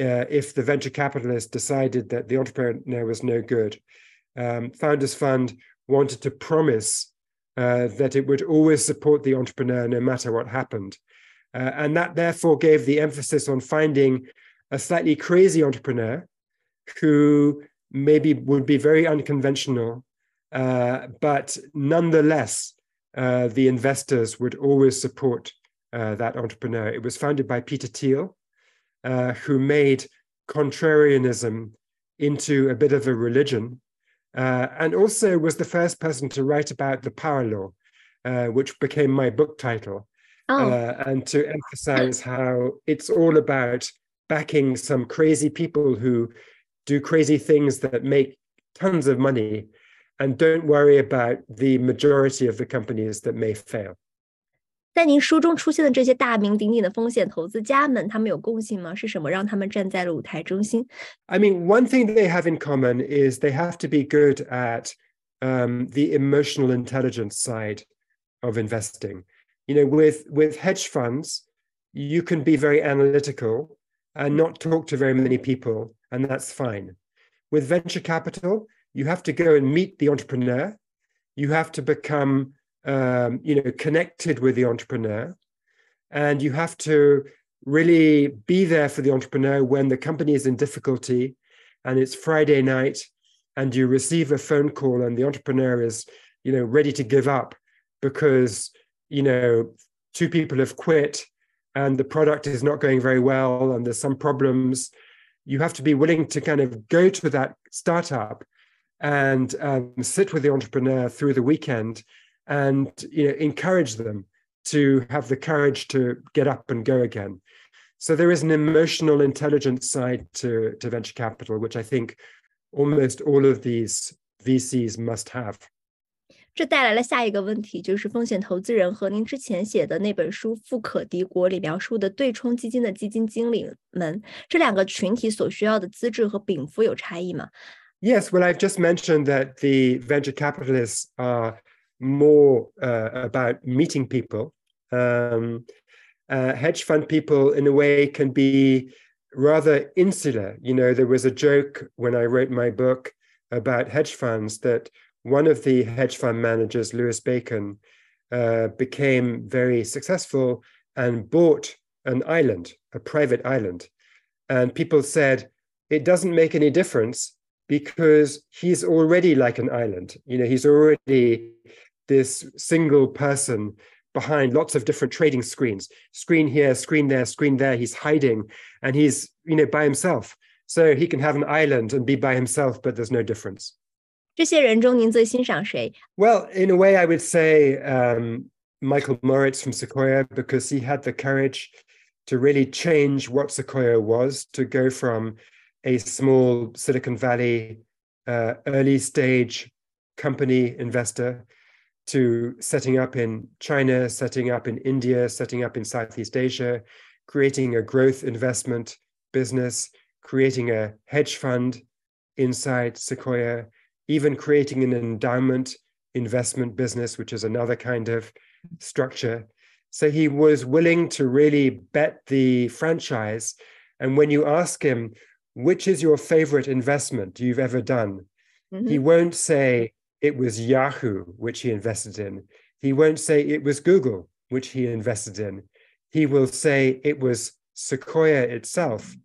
uh, if the venture capitalist decided that the entrepreneur was no good um, Founders Fund wanted to promise uh, that it would always support the entrepreneur no matter what happened. Uh, and that therefore gave the emphasis on finding a slightly crazy entrepreneur who maybe would be very unconventional, uh, but nonetheless, uh, the investors would always support uh, that entrepreneur. It was founded by Peter Thiel, uh, who made contrarianism into a bit of a religion uh, and also was the first person to write about the power law, uh, which became my book title, oh. uh, and to emphasize how it's all about backing some crazy people who do crazy things that make tons of money and don't worry about the majority of the companies that may fail.
在您书中出现的这些大名鼎鼎的风险投资家们，他们有共性吗？是什么让他们站在了舞台中心？
I mean, one thing they have in common is they have to be good at um, the emotional intelligence side of investing. You know, with with hedge funds, you can be very analytical and not talk to very many people, and that's fine. With venture capital, you have to go and meet the entrepreneur. You have to become um, you know connected with the entrepreneur and you have to really be there for the entrepreneur when the company is in difficulty and it's friday night and you receive a phone call and the entrepreneur is you know ready to give up because you know two people have quit and the product is not going very well and there's some problems you have to be willing to kind of go to that startup and um, sit with the entrepreneur through the weekend and you know, encourage them to have the courage to get up and go again. So there is an emotional intelligence side to, to venture capital, which I think almost all of these VCs must have.
这带来了下一个问题，就是风险投资人和您之前写的那本书《富可敌国》里描述的对冲基金的基金经理们，这两个群体所需要的资质和禀赋有差异吗
？Yes, well, I've just mentioned that the venture capitalists are more uh, about meeting people. Um, uh, hedge fund people, in a way, can be rather insular. You know, there was a joke when I wrote my book about hedge funds that one of the hedge fund managers, Louis Bacon, uh, became very successful and bought an island, a private island. And people said, it doesn't make any difference because he's already like an island. You know, he's already this single person behind lots of different trading screens screen here screen there screen there he's hiding and he's you know by himself so he can have an island and be by himself but there's no difference
这些人中，您最欣赏谁？
Well, in a way, I would say um, Michael Moritz from Sequoia because he had the courage to really change what Sequoia was, to go from a small Silicon Valley uh, early stage company investor to setting up in China, setting up in India, setting up in Southeast Asia, creating a growth investment business, creating a hedge fund inside Sequoia, even creating an endowment investment business, which is another kind of structure. So he was willing to really bet the franchise. And when you ask him, which is your favorite investment you've ever done? Mm-hmm. He won't say it was Yahoo, which he invested in. He won't say it was Google, which he invested in. He will say it was Sequoia itself,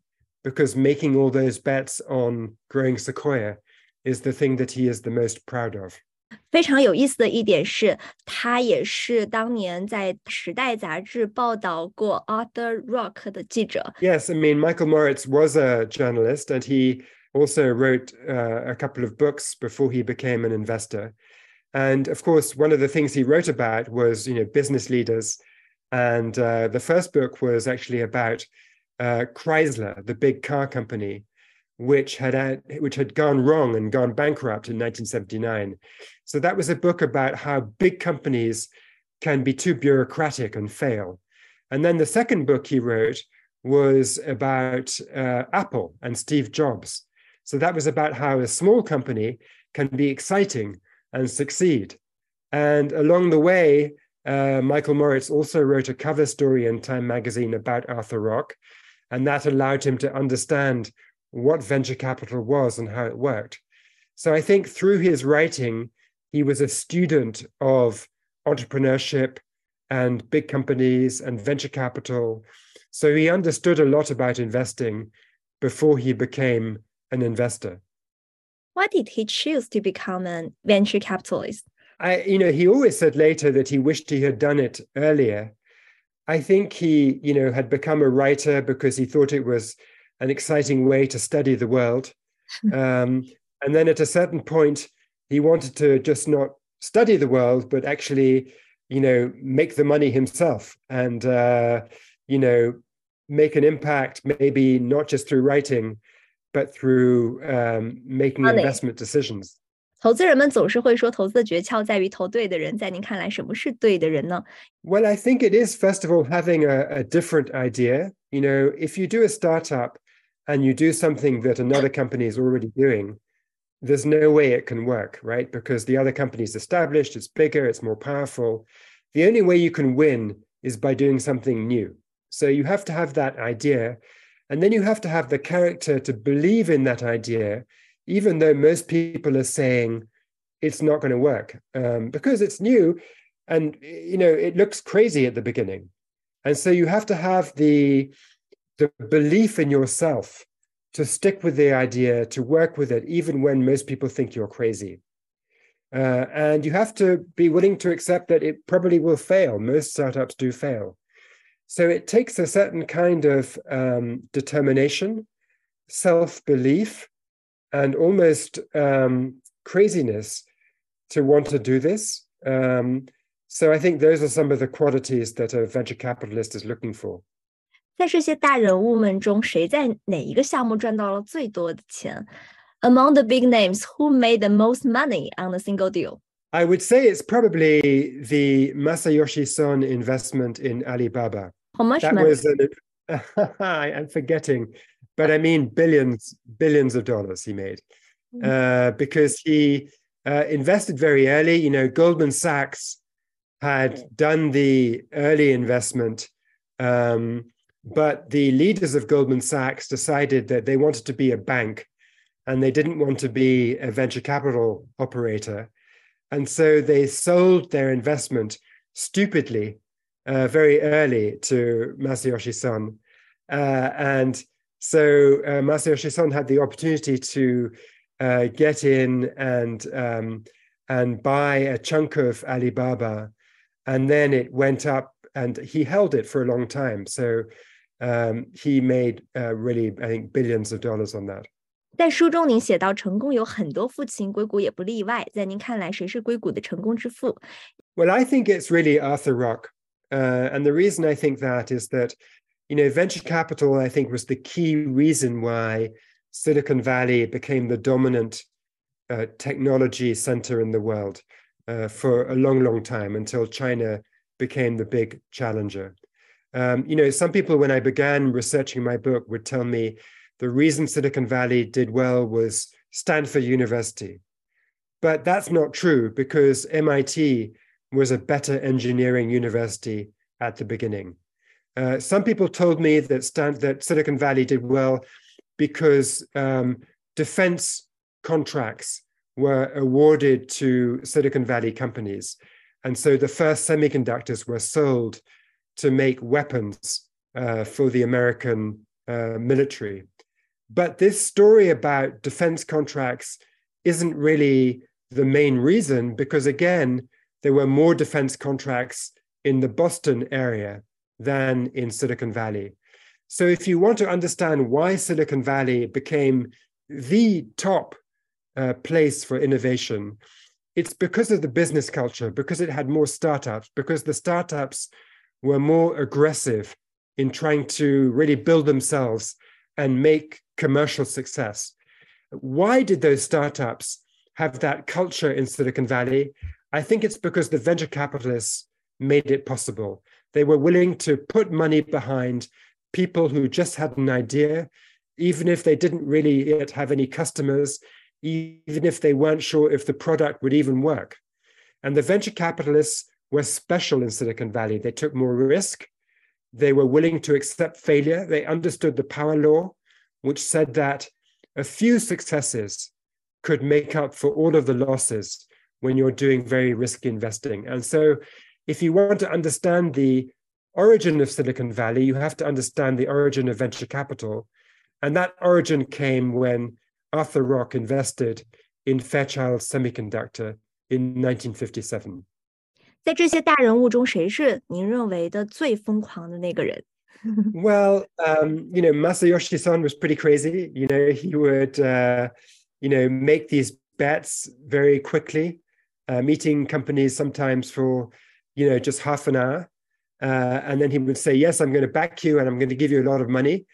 because making all those bets on growing Sequoia is the thing that he is the most proud of.
非常有意思的一点是，他也是当年在《时代》杂志报道过 Arthur Rock 的记者。
Yes, I mean Michael Moritz was a journalist, and he also wrote uh, a couple of books before he became an investor. And of course, one of the things he wrote about was, you know, business leaders. And uh, the first book was actually about uh, Chrysler, the big car company, which had which had gone wrong and gone bankrupt in 1979. So that was a book about how big companies can be too bureaucratic and fail. And then the second book he wrote was about uh, Apple and Steve Jobs. So that was about how a small company can be exciting and succeed. And along the way, uh, Michael Moritz also wrote a cover story in Time magazine about Arthur Rock, and that allowed him to understand what venture capital was and how it worked. So I think through his writing, he was a student of entrepreneurship and big companies and venture capital. So he understood a lot about investing before he became an investor.
Why did he choose to become a venture capitalist?
I, you know, he always said later that he wished he had done it earlier. I think he, you know, had become a writer because he thought it was an exciting way to study the world. Um, and then at a certain point, he wanted to just not study the world, but actually, you know, make the money himself and, uh, you know, make an impact, maybe not just through writing, but through um, making money. investment decisions.
投资人们总是会说，投资的诀窍在于投对的人。在您看来，什么是对的人呢？
Well, I think it is first of all having a, a different idea. You know, if you do a startup and you do something that another company is already doing, there's no way it can work, right? Because the other company is established, it's bigger, it's more powerful. The only way you can win is by doing something new. So you have to have that idea. And then you have to have the character to believe in that idea, even though most people are saying it's not going to work um, because it's new and you know it looks crazy at the beginning and so you have to have the the belief in yourself to stick with the idea to work with it even when most people think you're crazy. Uh, and you have to be willing to accept that it probably will fail. Most startups do fail. So it takes a certain kind of um, determination self-belief and almost um, craziness to want to do this. Um, so i think those are some of the qualities that a venture capitalist is looking for
在这些大人物们中，谁在哪一个项目赚到了最多的钱？Among the big names, who made the most money on a single deal?
I would say it's probably the Masayoshi Son investment in Alibaba.
How much that money? Was an,
I'm forgetting, but I mean billions, billions of dollars he made mm. uh, because he uh, invested very early. You know, Goldman Sachs had done the early investment. Um, but the leaders of Goldman Sachs decided that they wanted to be a bank and they didn't want to be a venture capital operator. And so they sold their investment stupidly uh, very early to Masayoshi Son. Uh, and so uh, Masayoshi Son had the opportunity to uh, get in and um, and buy a chunk of Alibaba. And then it went up and he held it for a long time. So um, he made uh, really, I think, billions of dollars on that.
在书中，您写到成功有很多父亲，硅谷也不例外。在您看来，谁是硅谷的成功之父？
Well, I think it's really Arthur Rock, uh, and the reason I think that is that, you know, venture capital, I think, was the key reason why Silicon Valley became the dominant uh, technology center in the world uh, for a long, long time until China became the big challenger. Um, you know, some people, when I began researching my book, would tell me the reason Silicon Valley did well was Stanford University. But that's not true because MIT was a better engineering university at the beginning. Uh, some people told me that, Stan- that Silicon Valley did well because um, defense contracts were awarded to Silicon Valley companies. And so the first semiconductors were sold to make weapons uh, for the American uh, military. But this story about defense contracts isn't really the main reason, because again, there were more defense contracts in the Boston area than in Silicon Valley. So, if you want to understand why Silicon Valley became the top uh, place for innovation, it's because of the business culture, because it had more startups, because the startups were more aggressive in trying to really build themselves and make commercial success. Why did those startups have that culture in Silicon Valley? I think it's because the venture capitalists made it possible. They were willing to put money behind people who just had an idea, even if they didn't really yet have any customers, even if they weren't sure if the product would even work. And the venture capitalists were special in Silicon Valley. They took more risk. They were willing to accept failure. They understood the power law which said that a few successes could make up for all of the losses when you're doing very risky investing. And so, if you want to understand the origin of Silicon Valley, you have to understand the origin of venture capital. And that origin came when Arthur Rock invested in Fairchild Semiconductor in 1957.
在这些大人物中，谁是您认为的最疯狂的那个人
？well, um, you know, Masayoshi Son was pretty crazy. You know, he would, uh, you know, make these bets very quickly, uh, meeting companies sometimes for, you know, just half an hour. Uh, and then he would say, Yes, I'm going to back you and I'm going to give you a lot of money.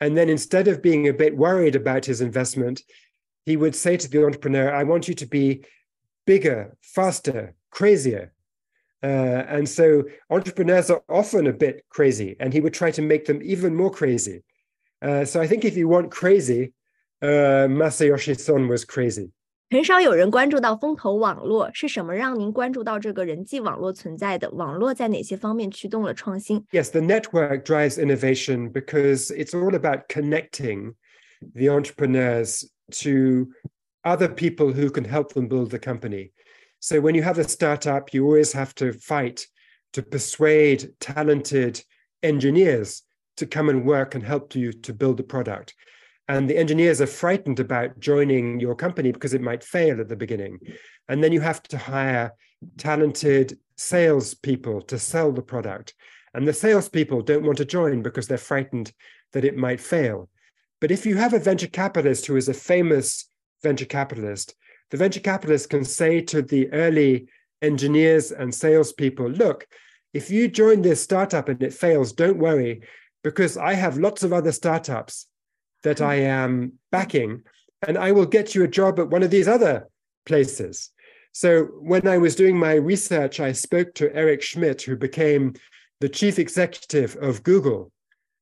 And then instead of being a bit worried about his investment, he would say to the entrepreneur, I want you to be bigger, faster, crazier. Uh, and so entrepreneurs are often a bit crazy, and he would try to make them even more crazy. Uh, so I think if you want crazy, uh, Masayoshi Son was crazy.
很少有人关注到风投网络是什么让您关注到这个人际网络存在的？网络在哪些方面驱动了创新？
Yes, the network drives innovation because it's all about connecting the entrepreneurs to other people who can help them build the company. So when you have a startup, you always have to fight to persuade talented engineers to come and work and help you to build the product. And the engineers are frightened about joining your company because it might fail at the beginning. And then you have to hire talented salespeople to sell the product. And the salespeople don't want to join because they're frightened that it might fail. But if you have a venture capitalist who is a famous venture capitalist the venture capitalists can say to the early engineers and salespeople, look, if you join this startup and it fails, don't worry, because I have lots of other startups that I am backing, and I will get you a job at one of these other places. So when I was doing my research, I spoke to Eric Schmidt, who became the chief executive of Google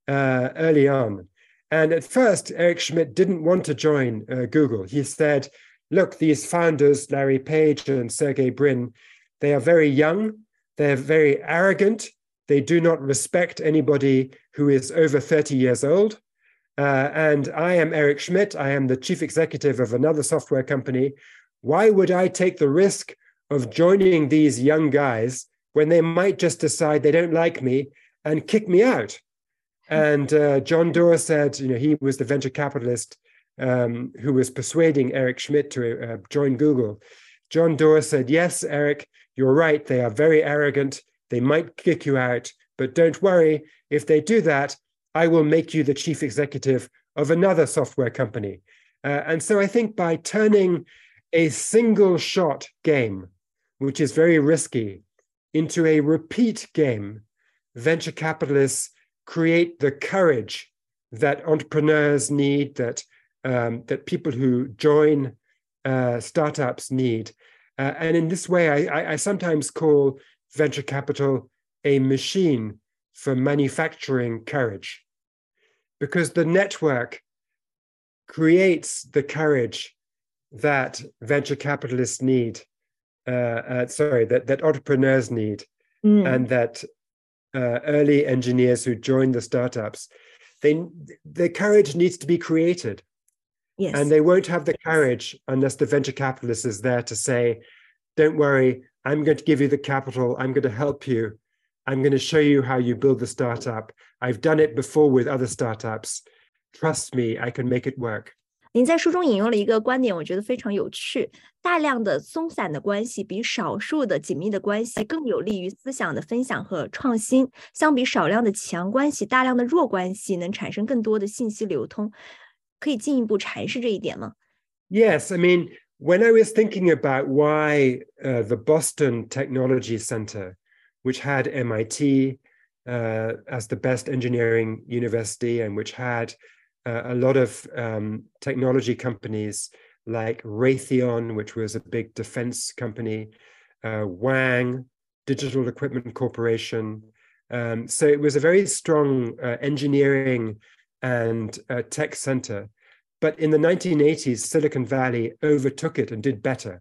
uh, early on. And at first, Eric Schmidt didn't want to join uh, Google. He said, look, these founders, Larry Page and Sergey Brin, they are very young, they're very arrogant, they do not respect anybody who is over 30 years old. Uh, and I am Eric Schmidt, I am the chief executive of another software company. Why would I take the risk of joining these young guys when they might just decide they don't like me and kick me out? And uh, John Doerr said, you know, he was the venture capitalist um, who was persuading Eric Schmidt to uh, join Google. John Doerr said, Yes, Eric, you're right. They are very arrogant. They might kick you out, but don't worry. If they do that, I will make you the chief executive of another software company. Uh, and so I think by turning a single shot game, which is very risky, into a repeat game, venture capitalists create the courage that entrepreneurs need, that um, that people who join uh, startups need. Uh, and in this way, I, I, sometimes call venture capital a machine for manufacturing courage, because the network creates the courage that venture capitalists need. Uh, uh sorry, that that entrepreneurs need, mm. and that uh, early engineers who join the startups, they the courage needs to be created Yes. And they won't have the courage unless the venture capitalist is there to say, don't worry, I'm going to give you the capital, I'm going to help you, I'm going to show you how you build the startup. I've done it before with other startups. Trust me, I can make it work.
您在书中引用了一个观点，我觉得非常有趣。大量的松散的关系比少数的紧密的关系更有利于思想的分享和创新。相比少量的强关系，大量的弱关系能产生更多的信息流通。 可以进一步阐释这一点吗？
Yes, I mean, when I was thinking about why uh, the Boston Technology Center, which had MIT uh, as the best engineering university and which had uh, a lot of um, technology companies like Raytheon, which was a big defense company, uh, Wang, Digital Equipment Corporation. Um, so it was a very strong uh, engineering and tech center. But in the 1980s, Silicon Valley overtook it and did better.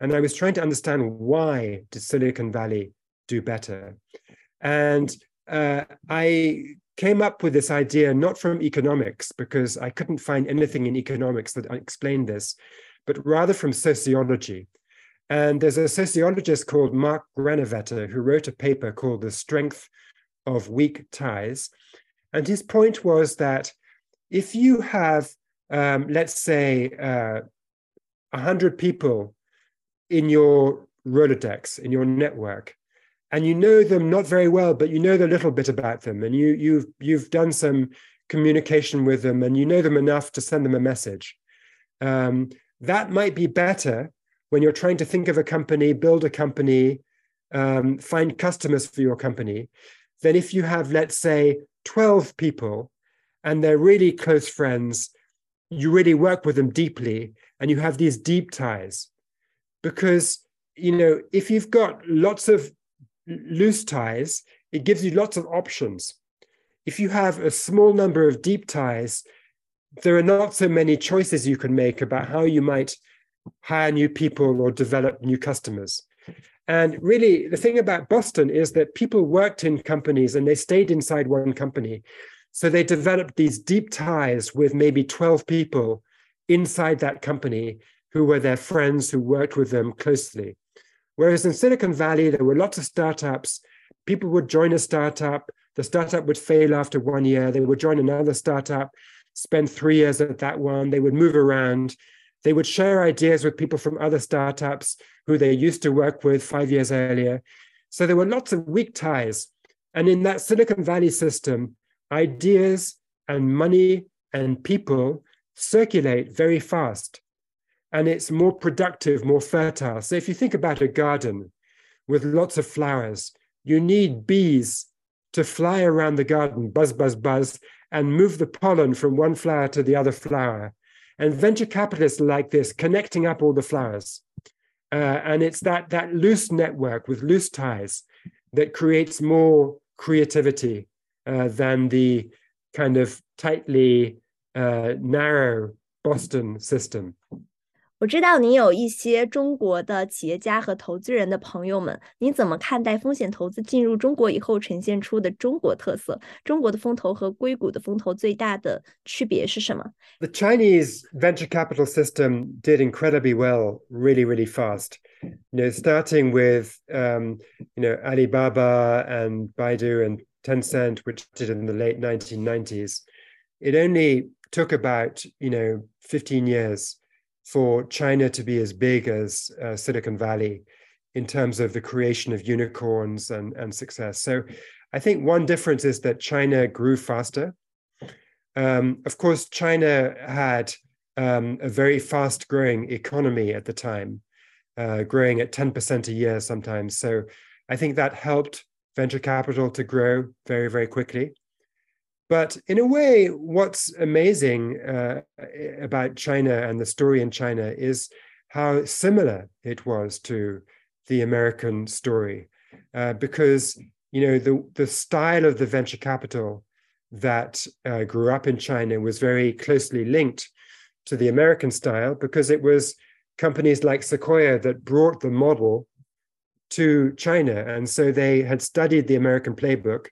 And I was trying to understand why did Silicon Valley do better? And uh, I came up with this idea not from economics, because I couldn't find anything in economics that explained this, but rather from sociology. And there's a sociologist called Mark Granovetter who wrote a paper called The Strength of Weak Ties. And his point was that if you have um, let's say, uh, 100 people in your Rolodex, in your network, and you know them not very well, but you know a little bit about them, and you, you've, you've done some communication with them, and you know them enough to send them a message. Um, that might be better when you're trying to think of a company, build a company, um, find customers for your company, than if you have, let's say, 12 people and they're really close friends. You really work with them deeply and you have these deep ties. Because you know if you've got lots of loose ties it gives you lots of options. If you have a small number of deep ties there are not so many choices you can make about how you might hire new people or develop new customers and really the thing about boston is that people worked in companies and they stayed inside one company so they developed these deep ties with maybe 12 people inside that company who were their friends who worked with them closely. Whereas in Silicon Valley, there were lots of startups. People would join a startup, the startup would fail after one year, they would join another startup, spend three years at that one, they would move around. They would share ideas with people from other startups who they used to work with five years earlier. So there were lots of weak ties. And in that Silicon Valley system, ideas and money and people circulate very fast and it's more productive, more fertile. So if you think about a garden with lots of flowers, you need bees to fly around the garden, buzz, buzz, buzz, and move the pollen from one flower to the other flower. And venture capitalists like this, connecting up all the flowers. Uh, and it's that, that loose network with loose ties that creates more creativity uh, than the kind of tightly uh, narrow Boston system.
我知道你有一些中国的企业家和投资人的朋友们，你怎么看待风险投资进入中国以后呈现出的中国特色？中国的风投和硅谷的风投最大的区别是什么？
The Chinese venture capital system did incredibly well, really, really fast. You know, starting with um, you know Alibaba and Baidu and Tencent, which did in the late 1990s, it only took about you know 15 years for China to be as big as uh, Silicon Valley in terms of the creation of unicorns and, and success. So I think one difference is that China grew faster. Um, of course, China had um, a very fast growing economy at the time, uh, growing at 10% a year sometimes. So I think that helped venture capital to grow very, very quickly. But in a way, what's amazing uh, about China and the story in China is how similar it was to the American story, uh, because you know the the style of the venture capital that uh, grew up in China was very closely linked to the American style because it was companies like Sequoia that brought the model to China. And so they had studied the American playbook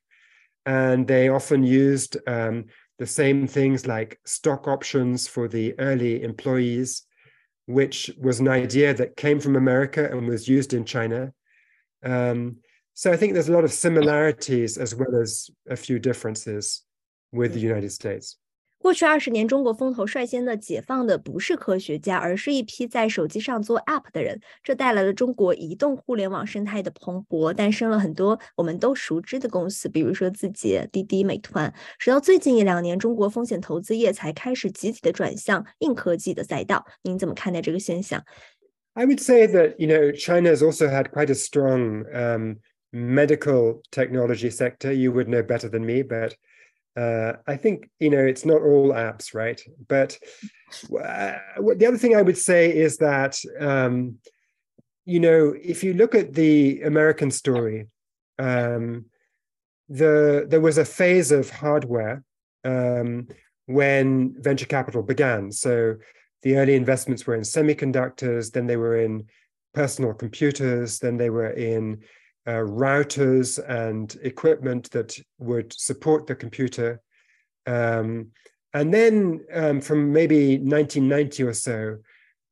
and they often used um, the same things like stock options for the early employees, which was an idea that came from America and was used in China. Um, so I think there's a lot of similarities as well as a few differences with the United States.
过去二十年，中国风投率先的解放的不是科学家，而是一批在手机上做 App 的人。这带来了中国移动互联网生态的蓬勃，诞生了很多我们都熟知的公司，比如说字节、滴滴、美团。直到最近一两年，中国风险投资业才开始集体的转向硬科技的赛道。您怎么看待这个现象？
I would say that you know China has also had quite a strong um, medical technology sector. You would know better than me, but uh, I think you know it's not all apps, right? But uh, the other thing I would say is that um, you know if you look at the American story, um, the there was a phase of hardware um, when venture capital began. So the early investments were in semiconductors, then they were in personal computers, then they were in uh, routers and equipment that would support the computer. Um, and then um, from maybe 1990 or so,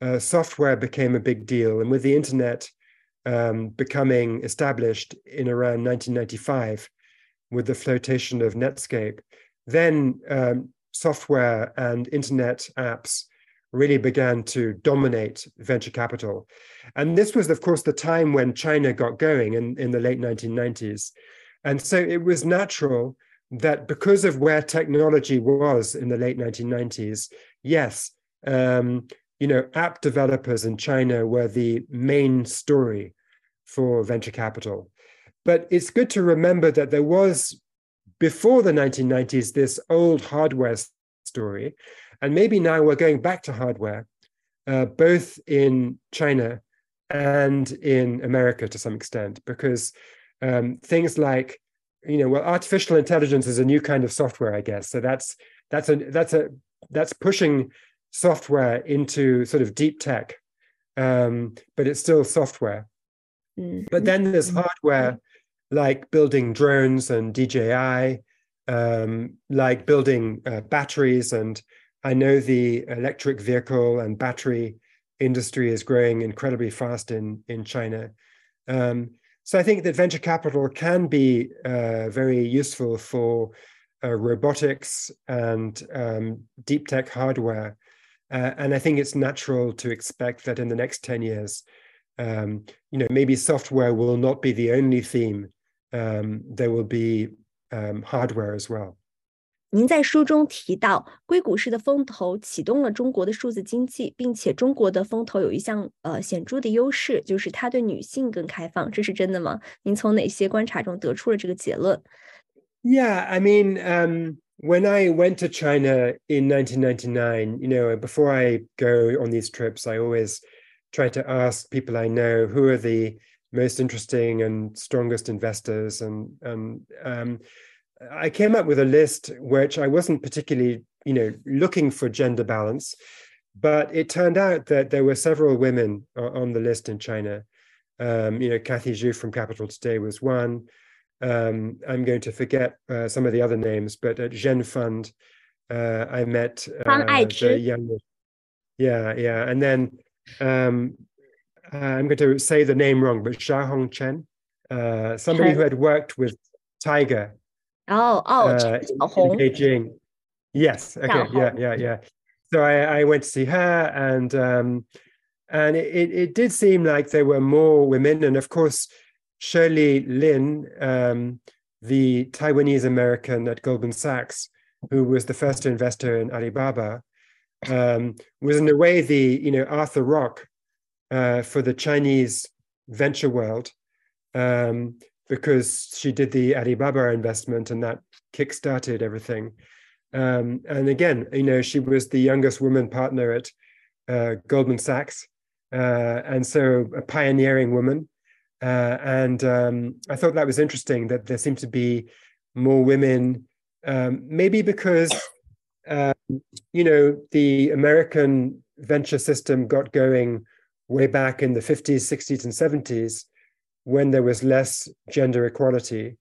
uh, software became a big deal. And with the internet um, becoming established in around 1995 with the flotation of Netscape, then um, software and internet apps really began to dominate venture capital. And this was, of course, the time when China got going in, in the late 1990s. And so it was natural that because of where technology was in the late 1990s, yes, um, you know, app developers in China were the main story for venture capital. But it's good to remember that there was, before the 1990s, this old hardware story and maybe now we're going back to hardware, uh, both in China and in America to some extent, because um, things like, you know, well, artificial intelligence is a new kind of software, I guess. So that's that's a that's a that's pushing software into sort of deep tech, um, but it's still software. Mm-hmm. But then there's hardware like building drones and DJI, um, like building uh, batteries and I know the electric vehicle and battery industry is growing incredibly fast in, in China. Um, so I think that venture capital can be uh, very useful for uh, robotics and um, deep tech hardware. Uh, and I think it's natural to expect that in the next 10 years, um, you know, maybe software will not be the only theme. Um, there will be um, hardware as well.
您在书中提到，硅谷式的风投启动了中国的数字经济，并且中国的风投有一项呃显着的优势，就是它对女性更开放，这是真的吗？您从哪些观察中得出了这个结论？
Yeah, I mean, um, when I went to China in 1999, you know, before I go on these trips, I always try to ask people I know who are the most interesting and strongest investors, and and um, I came up with a list which I wasn't particularly, you know, looking for gender balance, but it turned out that there were several women on the list in China. Um, you know, Kathy Xu from Capital Today was one. Um, I'm going to forget uh, some of the other names, but at Zhen Fund, uh, I met uh, the young. Yeah, yeah, and then um, I'm going to say the name wrong, but Xia Hong Chen, uh, somebody who had worked with Tiger
Oh, oh, uh,
in Beijing. Yes. Okay. Yeah. Yeah. Yeah. so I, I, went to see her, and um, and it, it did seem like there were more women, and of course, Shirley Lin, um, the Taiwanese American at Goldman Sachs, who was the first investor in Alibaba, um, was in a way the you know Arthur Rock uh, for the Chinese venture world um, because she did the Alibaba investment and that kickstarted everything. Um, and again, you know, she was the youngest woman partner at uh, Goldman Sachs, uh, and so a pioneering woman. Uh, and um, I thought that was interesting that there seemed to be more women, um, maybe because um, you know the American venture system got going way back in the 50s, 60s, and 70s when there was less gender equality,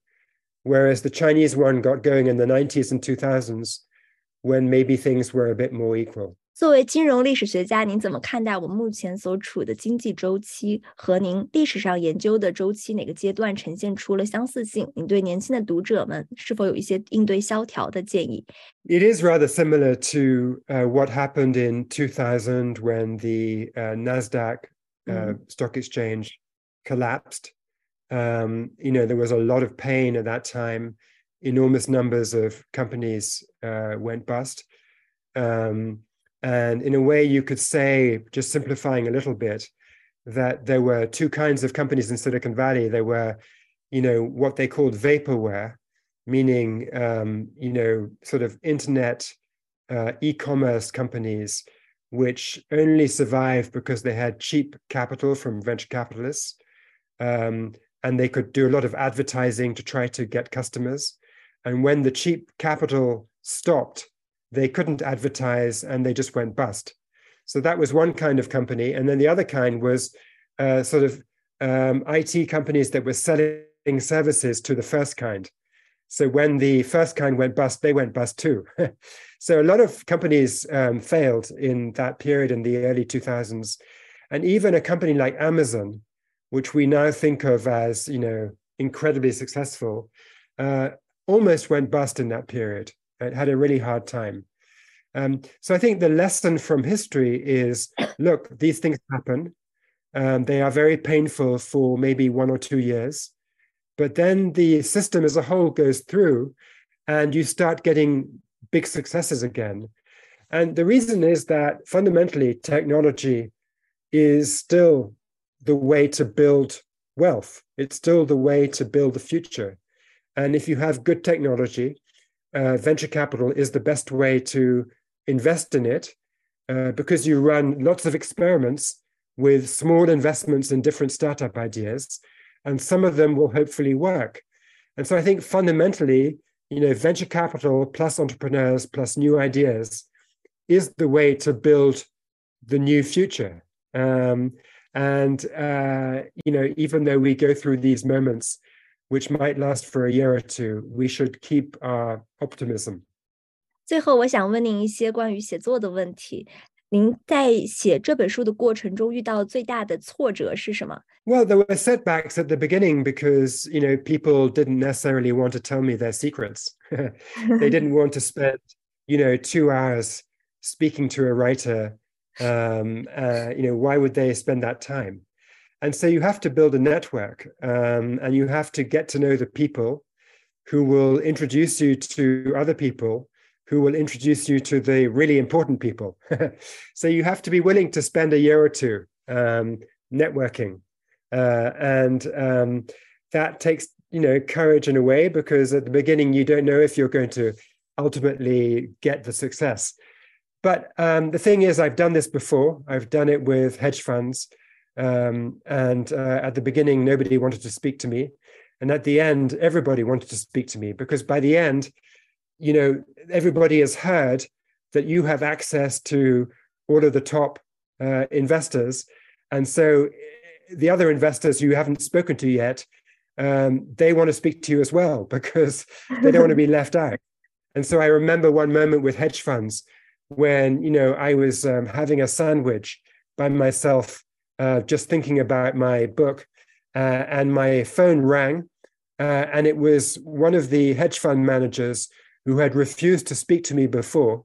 whereas the Chinese one got going in the 90s and 2000s when maybe things were a bit more equal.
作为金融历史学家，您怎么看待我们目前所处的经济周期和您历史上研究的周期哪个阶段呈现出了相似性？您对年轻的读者们是否有一些应对萧条的建议？
It is rather similar to uh, what happened in 2000 when the uh, Nasdaq uh, mm. stock exchange collapsed. Um, you know, there was a lot of pain at that time. Enormous numbers of companies uh, went bust. Um, and in a way, you could say, just simplifying a little bit, that there were two kinds of companies in Silicon Valley. There were, you know, what they called vaporware, meaning, um, you know, sort of internet uh, e-commerce companies, which only survived because they had cheap capital from venture capitalists, um, and they could do a lot of advertising to try to get customers. And when the cheap capital stopped, they couldn't advertise and they just went bust. So that was one kind of company. And then the other kind was uh, sort of um, IT companies that were selling services to the first kind. So when the first kind went bust, they went bust too. so a lot of companies um, failed in that period in the early 2000s. And even a company like Amazon, which we now think of as, you know, incredibly successful, uh, almost went bust in that period. It had a really hard time. Um, so I think the lesson from history is look, these things happen. Um, they are very painful for maybe one or two years. But then the system as a whole goes through and you start getting big successes again. And the reason is that fundamentally, technology is still the way to build wealth, it's still the way to build the future. And if you have good technology, uh, venture capital is the best way to invest in it uh, because you run lots of experiments with small investments in different startup ideas, and some of them will hopefully work. And so I think fundamentally, you know, venture capital plus entrepreneurs plus new ideas is the way to build the new future. Um, and uh, you know, even though we go through these moments which might last for a year or two, we should keep our optimism.
最后，我想问您一些关于写作的问题。您在写这本书的过程中遇到最大的挫折是什么？
Well, there were setbacks at the beginning because you know people didn't necessarily want to tell me their secrets. they didn't want to spend you know two hours speaking to a writer. um, uh, you know, why would they spend that time? And so you have to build a network um, and you have to get to know the people who will introduce you to other people who will introduce you to the really important people. so you have to be willing to spend a year or two um, networking. Uh, and um, that takes, you know, courage in a way, because at the beginning, you don't know if you're going to ultimately get the success. But um, the thing is, I've done this before. I've done it with hedge funds. Um, and uh, at the beginning, nobody wanted to speak to me. And at the end, everybody wanted to speak to me because by the end, you know, everybody has heard that you have access to all of the top uh, investors. And so eh, the other investors you haven't spoken to yet, um, they want to speak to you as well because they don't want to be left out. And so I remember one moment with hedge funds when, you know, I was um, having a sandwich by myself uh, just thinking about my book, uh, and my phone rang, uh, and it was one of the hedge fund managers who had refused to speak to me before.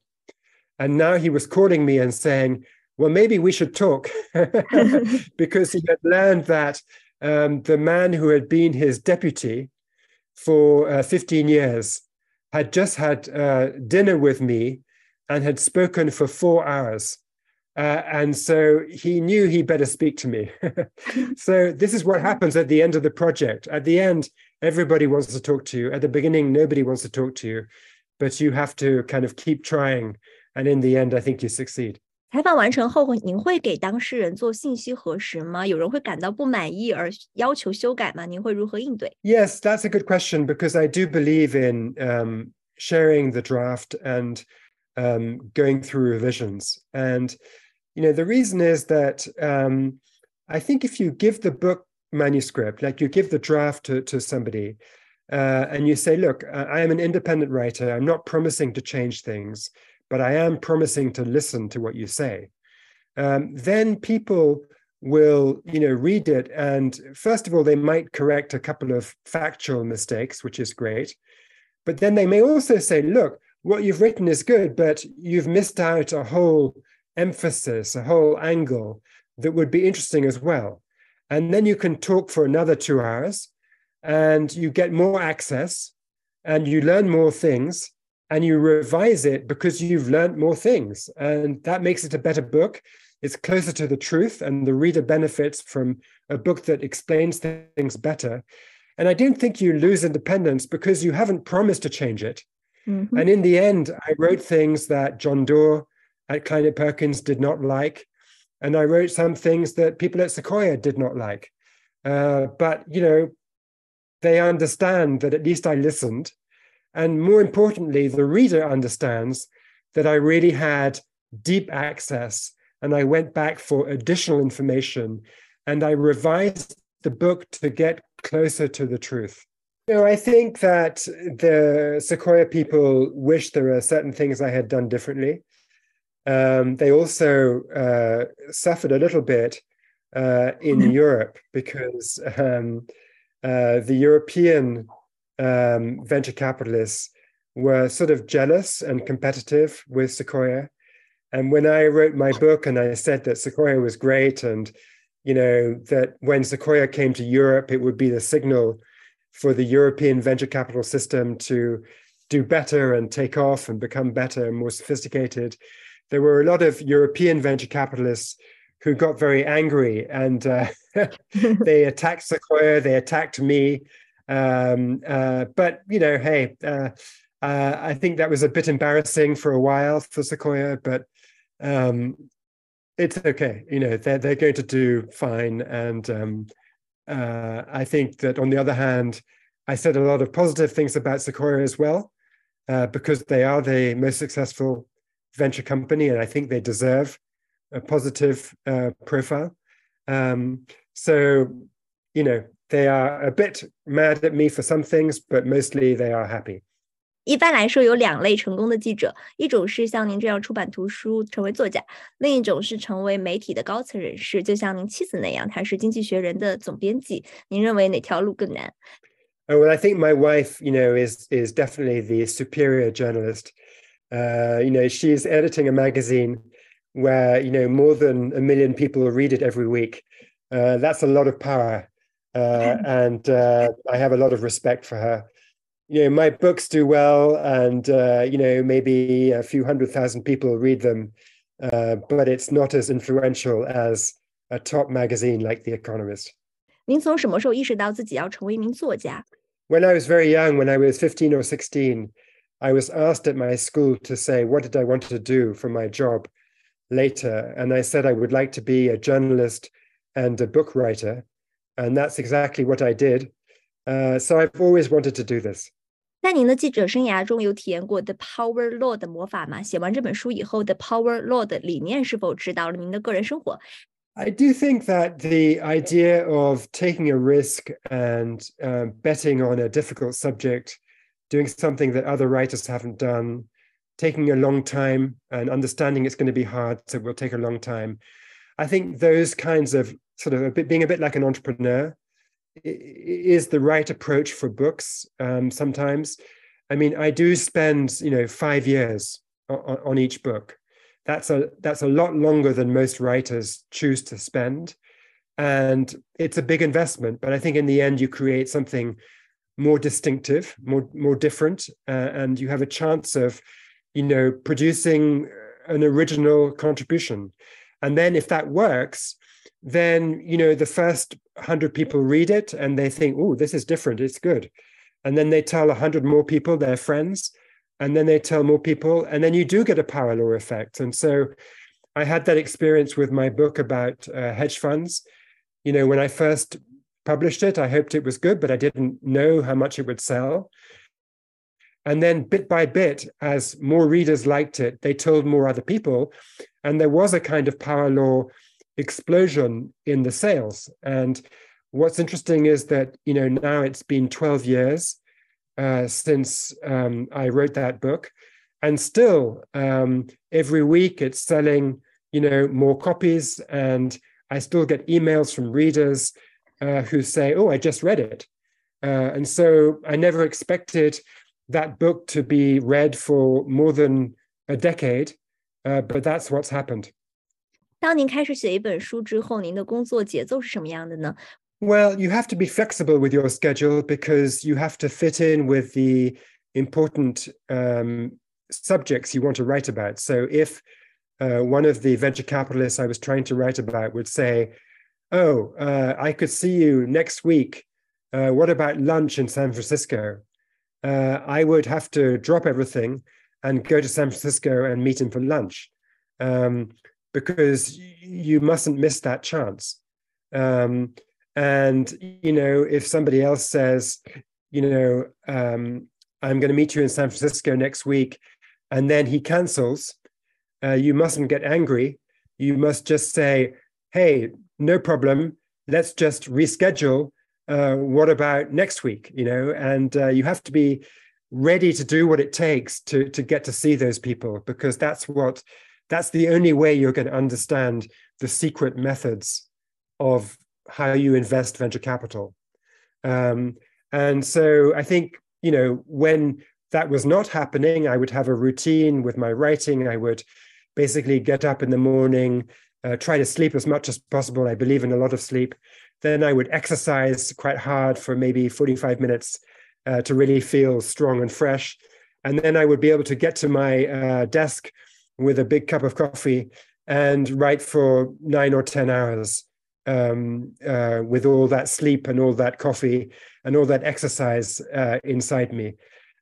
And now he was calling me and saying, well, maybe we should talk because he had learned that um, the man who had been his deputy for uh, 15 years had just had uh, dinner with me and had spoken for four hours. Uh, and so he knew he better speak to me. so this is what happens at the end of the project. At the end, everybody wants to talk to you. At the beginning, nobody wants to talk to you, but you have to kind of keep trying. And in the end, I think you succeed.
采访完成后，您会给当事人做信息核实吗？有人会感到不满意而要求修改吗？您会如何应对？
Yes, that's a good question because I do believe in um, sharing the draft and um, going through revisions. And you know, the reason is that um, I think if you give the book manuscript, like you give the draft to, to somebody, uh, and you say, "Look, I am an independent writer. I'm not promising to change things." but I am promising to listen to what you say. Um, then people will, you know, read it, and first of all, they might correct a couple of factual mistakes, which is great. But then they may also say, look, what you've written is good, but you've missed out a whole emphasis, a whole angle that would be interesting as well. And then you can talk for another two hours and you get more access and you learn more things and you revise it because you've learned more things. And that makes it a better book. It's closer to the truth, and the reader benefits from a book that explains things better. And I don't think you lose independence because you haven't promised to change it. Mm-hmm. And in the end, I wrote things that John Doerr at Kleiner Perkins did not like. And I wrote some things that people at Sequoia did not like. Uh, but, you know, they understand that at least I listened and more importantly, the reader understands that I really had deep access and I went back for additional information and I revised the book to get closer to the truth. Know, I think that the Sequoia people wish there are certain things I had done differently. Um, they also uh, suffered a little bit uh, in mm-hmm. Europe because um, uh, the European um, venture capitalists were sort of jealous and competitive with Sequoia. And when I wrote my book and I said that Sequoia was great and you know that when Sequoia came to Europe, it would be the signal for the European venture capital system to do better and take off and become better and more sophisticated. There were a lot of European venture capitalists who got very angry and uh, they attacked Sequoia, they attacked me, um, uh, but you know, hey, uh, uh, I think that was a bit embarrassing for a while for Sequoia, but um, it's okay. You know, they're they're going to do fine, and um, uh, I think that on the other hand, I said a lot of positive things about Sequoia as well, uh, because they are the most successful venture company, and I think they deserve a positive uh, profile. Um, so, you know, they are a bit mad at me for some things, but mostly they are happy.
一般来说，有两类成功的记者，一种是像您这样出版图书成为作家，另一种是成为媒体的高层人士，就像您妻子那样，她是《经济学人》的总编辑。您认为哪条路更难？
Oh, well, I think my wife, you know, is is definitely the superior journalist. Uh, you know, she's editing a magazine where you know more than a million people read it every week. Uh, that's a lot of power uh, and uh, I have a lot of respect for her. You know, my books do well, and uh, you know, maybe a few hundred thousand people read them, uh, but it's not as influential as a top magazine like The Economist.
您从什么时候意识到自己要成为一名作家？
When I was very young, when I was 15 or 16, I was asked at my school to say, what did I want to do for my job later? And I said I would like to be a journalist and a book writer. And that's exactly what I did. Uh, so I've always wanted to do this.
在您的记者生涯中有体验过 The Power Law 的魔法吗？写完这本书以后，The Power Law 的理念是否指导了您的个人生活？
I do think that the idea of taking a risk and uh, betting on a difficult subject, doing something that other writers haven't done, taking a long time and understanding it's going to be hard, so it will take a long time. I think those kinds of sort of a bit, being a bit like an entrepreneur is the right approach for books um, sometimes. I mean, I do spend, you know, five years on, on each book. that's a that's a lot longer than most writers choose to spend and it's a big investment but i think in the end you create something more distinctive more more different uh, and you have a chance of you know producing an original contribution and then if that works then you know the first 100 people read it and they think oh this is different. It's good. And then they tell 100 more people their friends and then they tell more people and then you do get a power law effect. And so i had that experience with my book about uh, hedge funds. You know when i first published it i hoped it was good but i didn't know how much it would sell. And then bit by bit as more readers liked it they told more other people and there was a kind of power law explosion in the sales. And what's interesting is that you know now it's been 12 years uh, since um, I wrote that book, and still um, every week it's selling, you know, more copies, and I still get emails from readers uh, who say, "Oh, I just read it," uh, and so I never expected that book to be read for more than a decade, uh, but that's what's happened.
当您开始写一本书之后，您的工作节奏是什么样的呢？
well, you have to be flexible with your schedule because you have to fit in with the important um, subjects you want to write about. So, if uh, one of the venture capitalists I was trying to write about would say, Oh, uh, I could see you next week. Uh, what about lunch in San Francisco? Uh, I would have to drop everything and go to San Francisco and meet him for lunch um, because you mustn't miss that chance. Um, and, you know, if somebody else says, you know, um, I'm going to meet you in San Francisco next week, and then he cancels, uh, you mustn't get angry. You must just say, hey, no problem. Let's just reschedule. Uh, what about next week? You know, and uh, you have to be ready to do what it takes to to get to see those people because that's what that's the only way you're going to understand the secret methods of how you invest venture capital. Um, and so I think, you know, when that was not happening, I would have a routine with my writing. I would basically get up in the morning, uh, try to sleep as much as possible. I believe in a lot of sleep. Then I would exercise quite hard for maybe 45 minutes uh, to really feel strong and fresh. And then I would be able to get to my uh, desk with a big cup of coffee and write for nine or 10 hours um, uh, with all that sleep and all that coffee and all that exercise uh, inside me.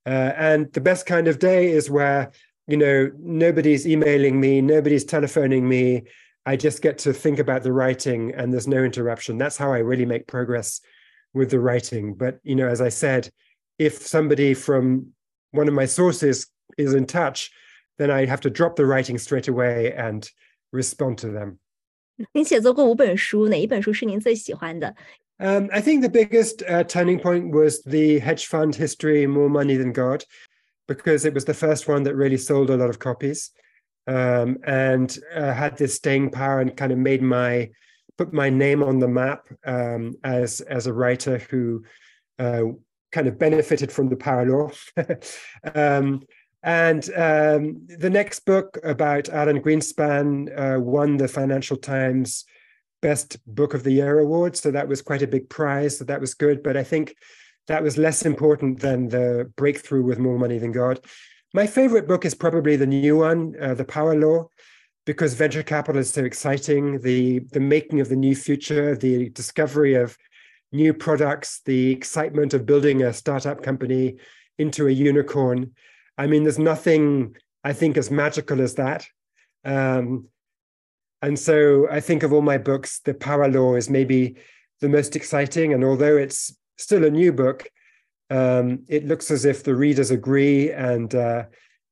Uh, and the best kind of day is where, you know, nobody's emailing me, nobody's telephoning me. I just get to think about the writing and there's no interruption. That's how I really make progress with the writing. But, you know, as I said, if somebody from one of my sources is in touch, then I have to drop the writing straight away and respond to them.
您写作过五本书，哪一本书是您最喜欢的？
Um, I think the biggest uh, turning point was the hedge fund history, More Money Than God, because it was the first one that really sold a lot of copies um, and uh, had this staying power and kind of made my put my name on the map um, as as a writer who uh, kind of benefited from the power law. and um, the next book about Alan Greenspan uh, won the Financial Times Best Book of the Year award. So that was quite a big prize. So that was good. But I think that was less important than the breakthrough with More Money Than God. My favorite book is probably the new one, uh, The Power Law, because venture capital is so exciting. The, the making of the new future, the discovery of new products, the excitement of building a startup company into a unicorn. I mean, there's nothing I think as magical as that. Um, and so I think of all my books, The Power Law is maybe the most exciting. And although it's still a new book, um, it looks as if the readers agree and uh,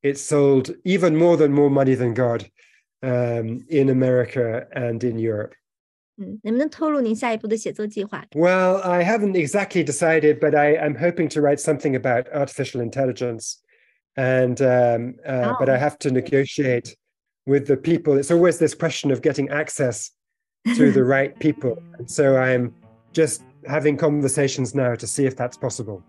it sold even more than More Money Than God um, in America and in Europe. Well, I haven't exactly decided, but I, I'm hoping to write something about artificial intelligence and um, uh, oh. but I have to negotiate with the people. It's always this question of getting access to the right people. And so I'm just having conversations now to see if that's possible.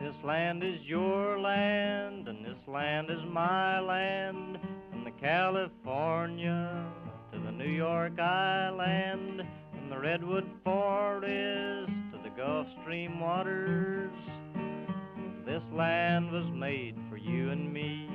This land is your land, and this land is my land, From the California to the New York Island, from the Redwood Forest to the Gulf Stream waters, this land was made for you and me